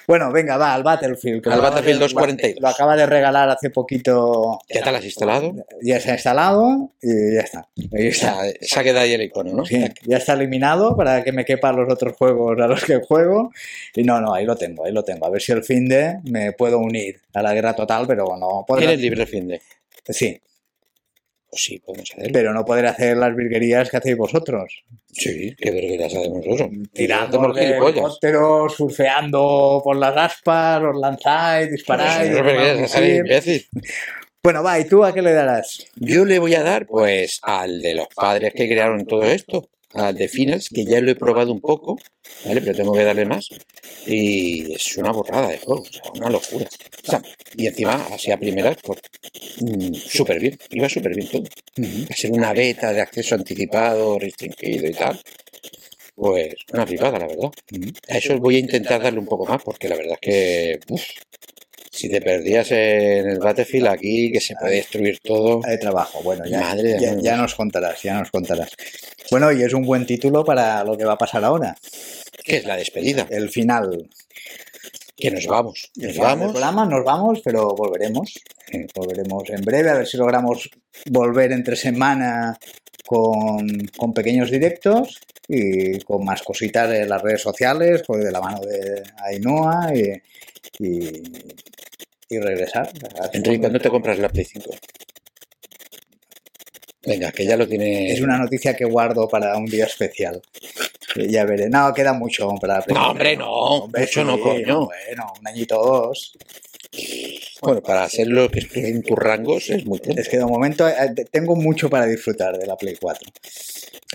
Bueno, venga, va, al Battlefield. Al lo Battlefield de- 242. Lo acaba de regalar hace poquito. ¿Ya te la has instalado? Ya se ha instalado y ya está. Ahí está. sea, se ha quedado ahí el icono, ¿no? Sí, ya está eliminado para que me quepan los otros juegos a los que juego. Y no, no, ahí lo tengo, ahí lo tengo. A ver si el fin de me puedo unir a la guerra total, pero no. ¿Tienes libre el fin de? Sí, Pues sí, podemos hacerlo. pero no podré hacer las virguerías que hacéis vosotros. Sí, qué vergüenza hacemos nosotros. Tirando de gilipollas. helicópteros, surfeando por las aspas, os lanzáis, disparáis. Ir. imbécil. Bueno, va, ¿y tú a qué le darás? Yo le voy a dar, pues, al de los padres que crearon todo esto, al de Finals, que ya lo he probado un poco, ¿vale? Pero tengo que darle más. Y es una borrada de juego, o sea, una locura. O sea, y encima, así a primeras, pues, mm, súper bien, iba súper bien todo. A ser una beta de acceso anticipado, restringido y tal. Pues, una flipada, la verdad. A eso voy a intentar darle un poco más, porque la verdad es que, uf, si te perdías en el Battlefield aquí, que se puede destruir todo. De trabajo, bueno, ya, Madre ya, nos contarás, ya nos contarás. Bueno, y es un buen título para lo que va a pasar ahora, que es la despedida, el final. que nos vamos, nos vamos, programa, nos vamos, pero volveremos. Volveremos en breve, a ver si logramos volver entre semana con, con pequeños directos y con más cositas de las redes sociales, pues de la mano de Ainhoa y, y, y regresar. Enrique, ¿cuándo te compras la Play 5? Venga, que ya lo tiene... Es una noticia que guardo para un día especial. Ya veré. No, queda mucho para la No, hombre, no, mucho no, coño. Bueno, un añito o dos. Bueno, para hacer lo que estoy en tus rangos es muy pronto. Es que de momento eh, tengo mucho para disfrutar de la Play 4.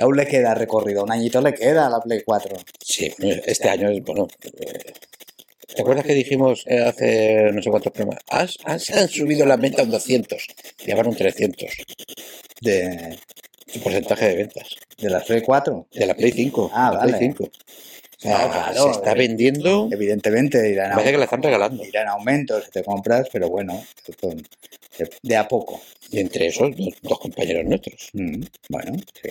Aún le queda recorrido, un añito le queda a la Play 4. Sí, este año es bueno. ¿Te acuerdas que dijimos eh, hace no sé cuántos programas? Has- has- han subido la venta a un 200, ya van un 300. De, El porcentaje de ventas. de la Play 4. De la Play 5. Ah, la Play vale. 5. O sea, claro, se está eh, vendiendo. Evidentemente irán, Parece a, que la están regalando. irán aumentos si te compras, pero bueno, de a poco. Y entre esos, dos, dos compañeros nuestros. Mm, bueno, sí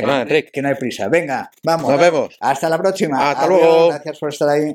sea que, no hay prisa. Venga, vamos. Nos vemos. Hasta la próxima. Hasta Adiós, luego. Gracias por estar ahí.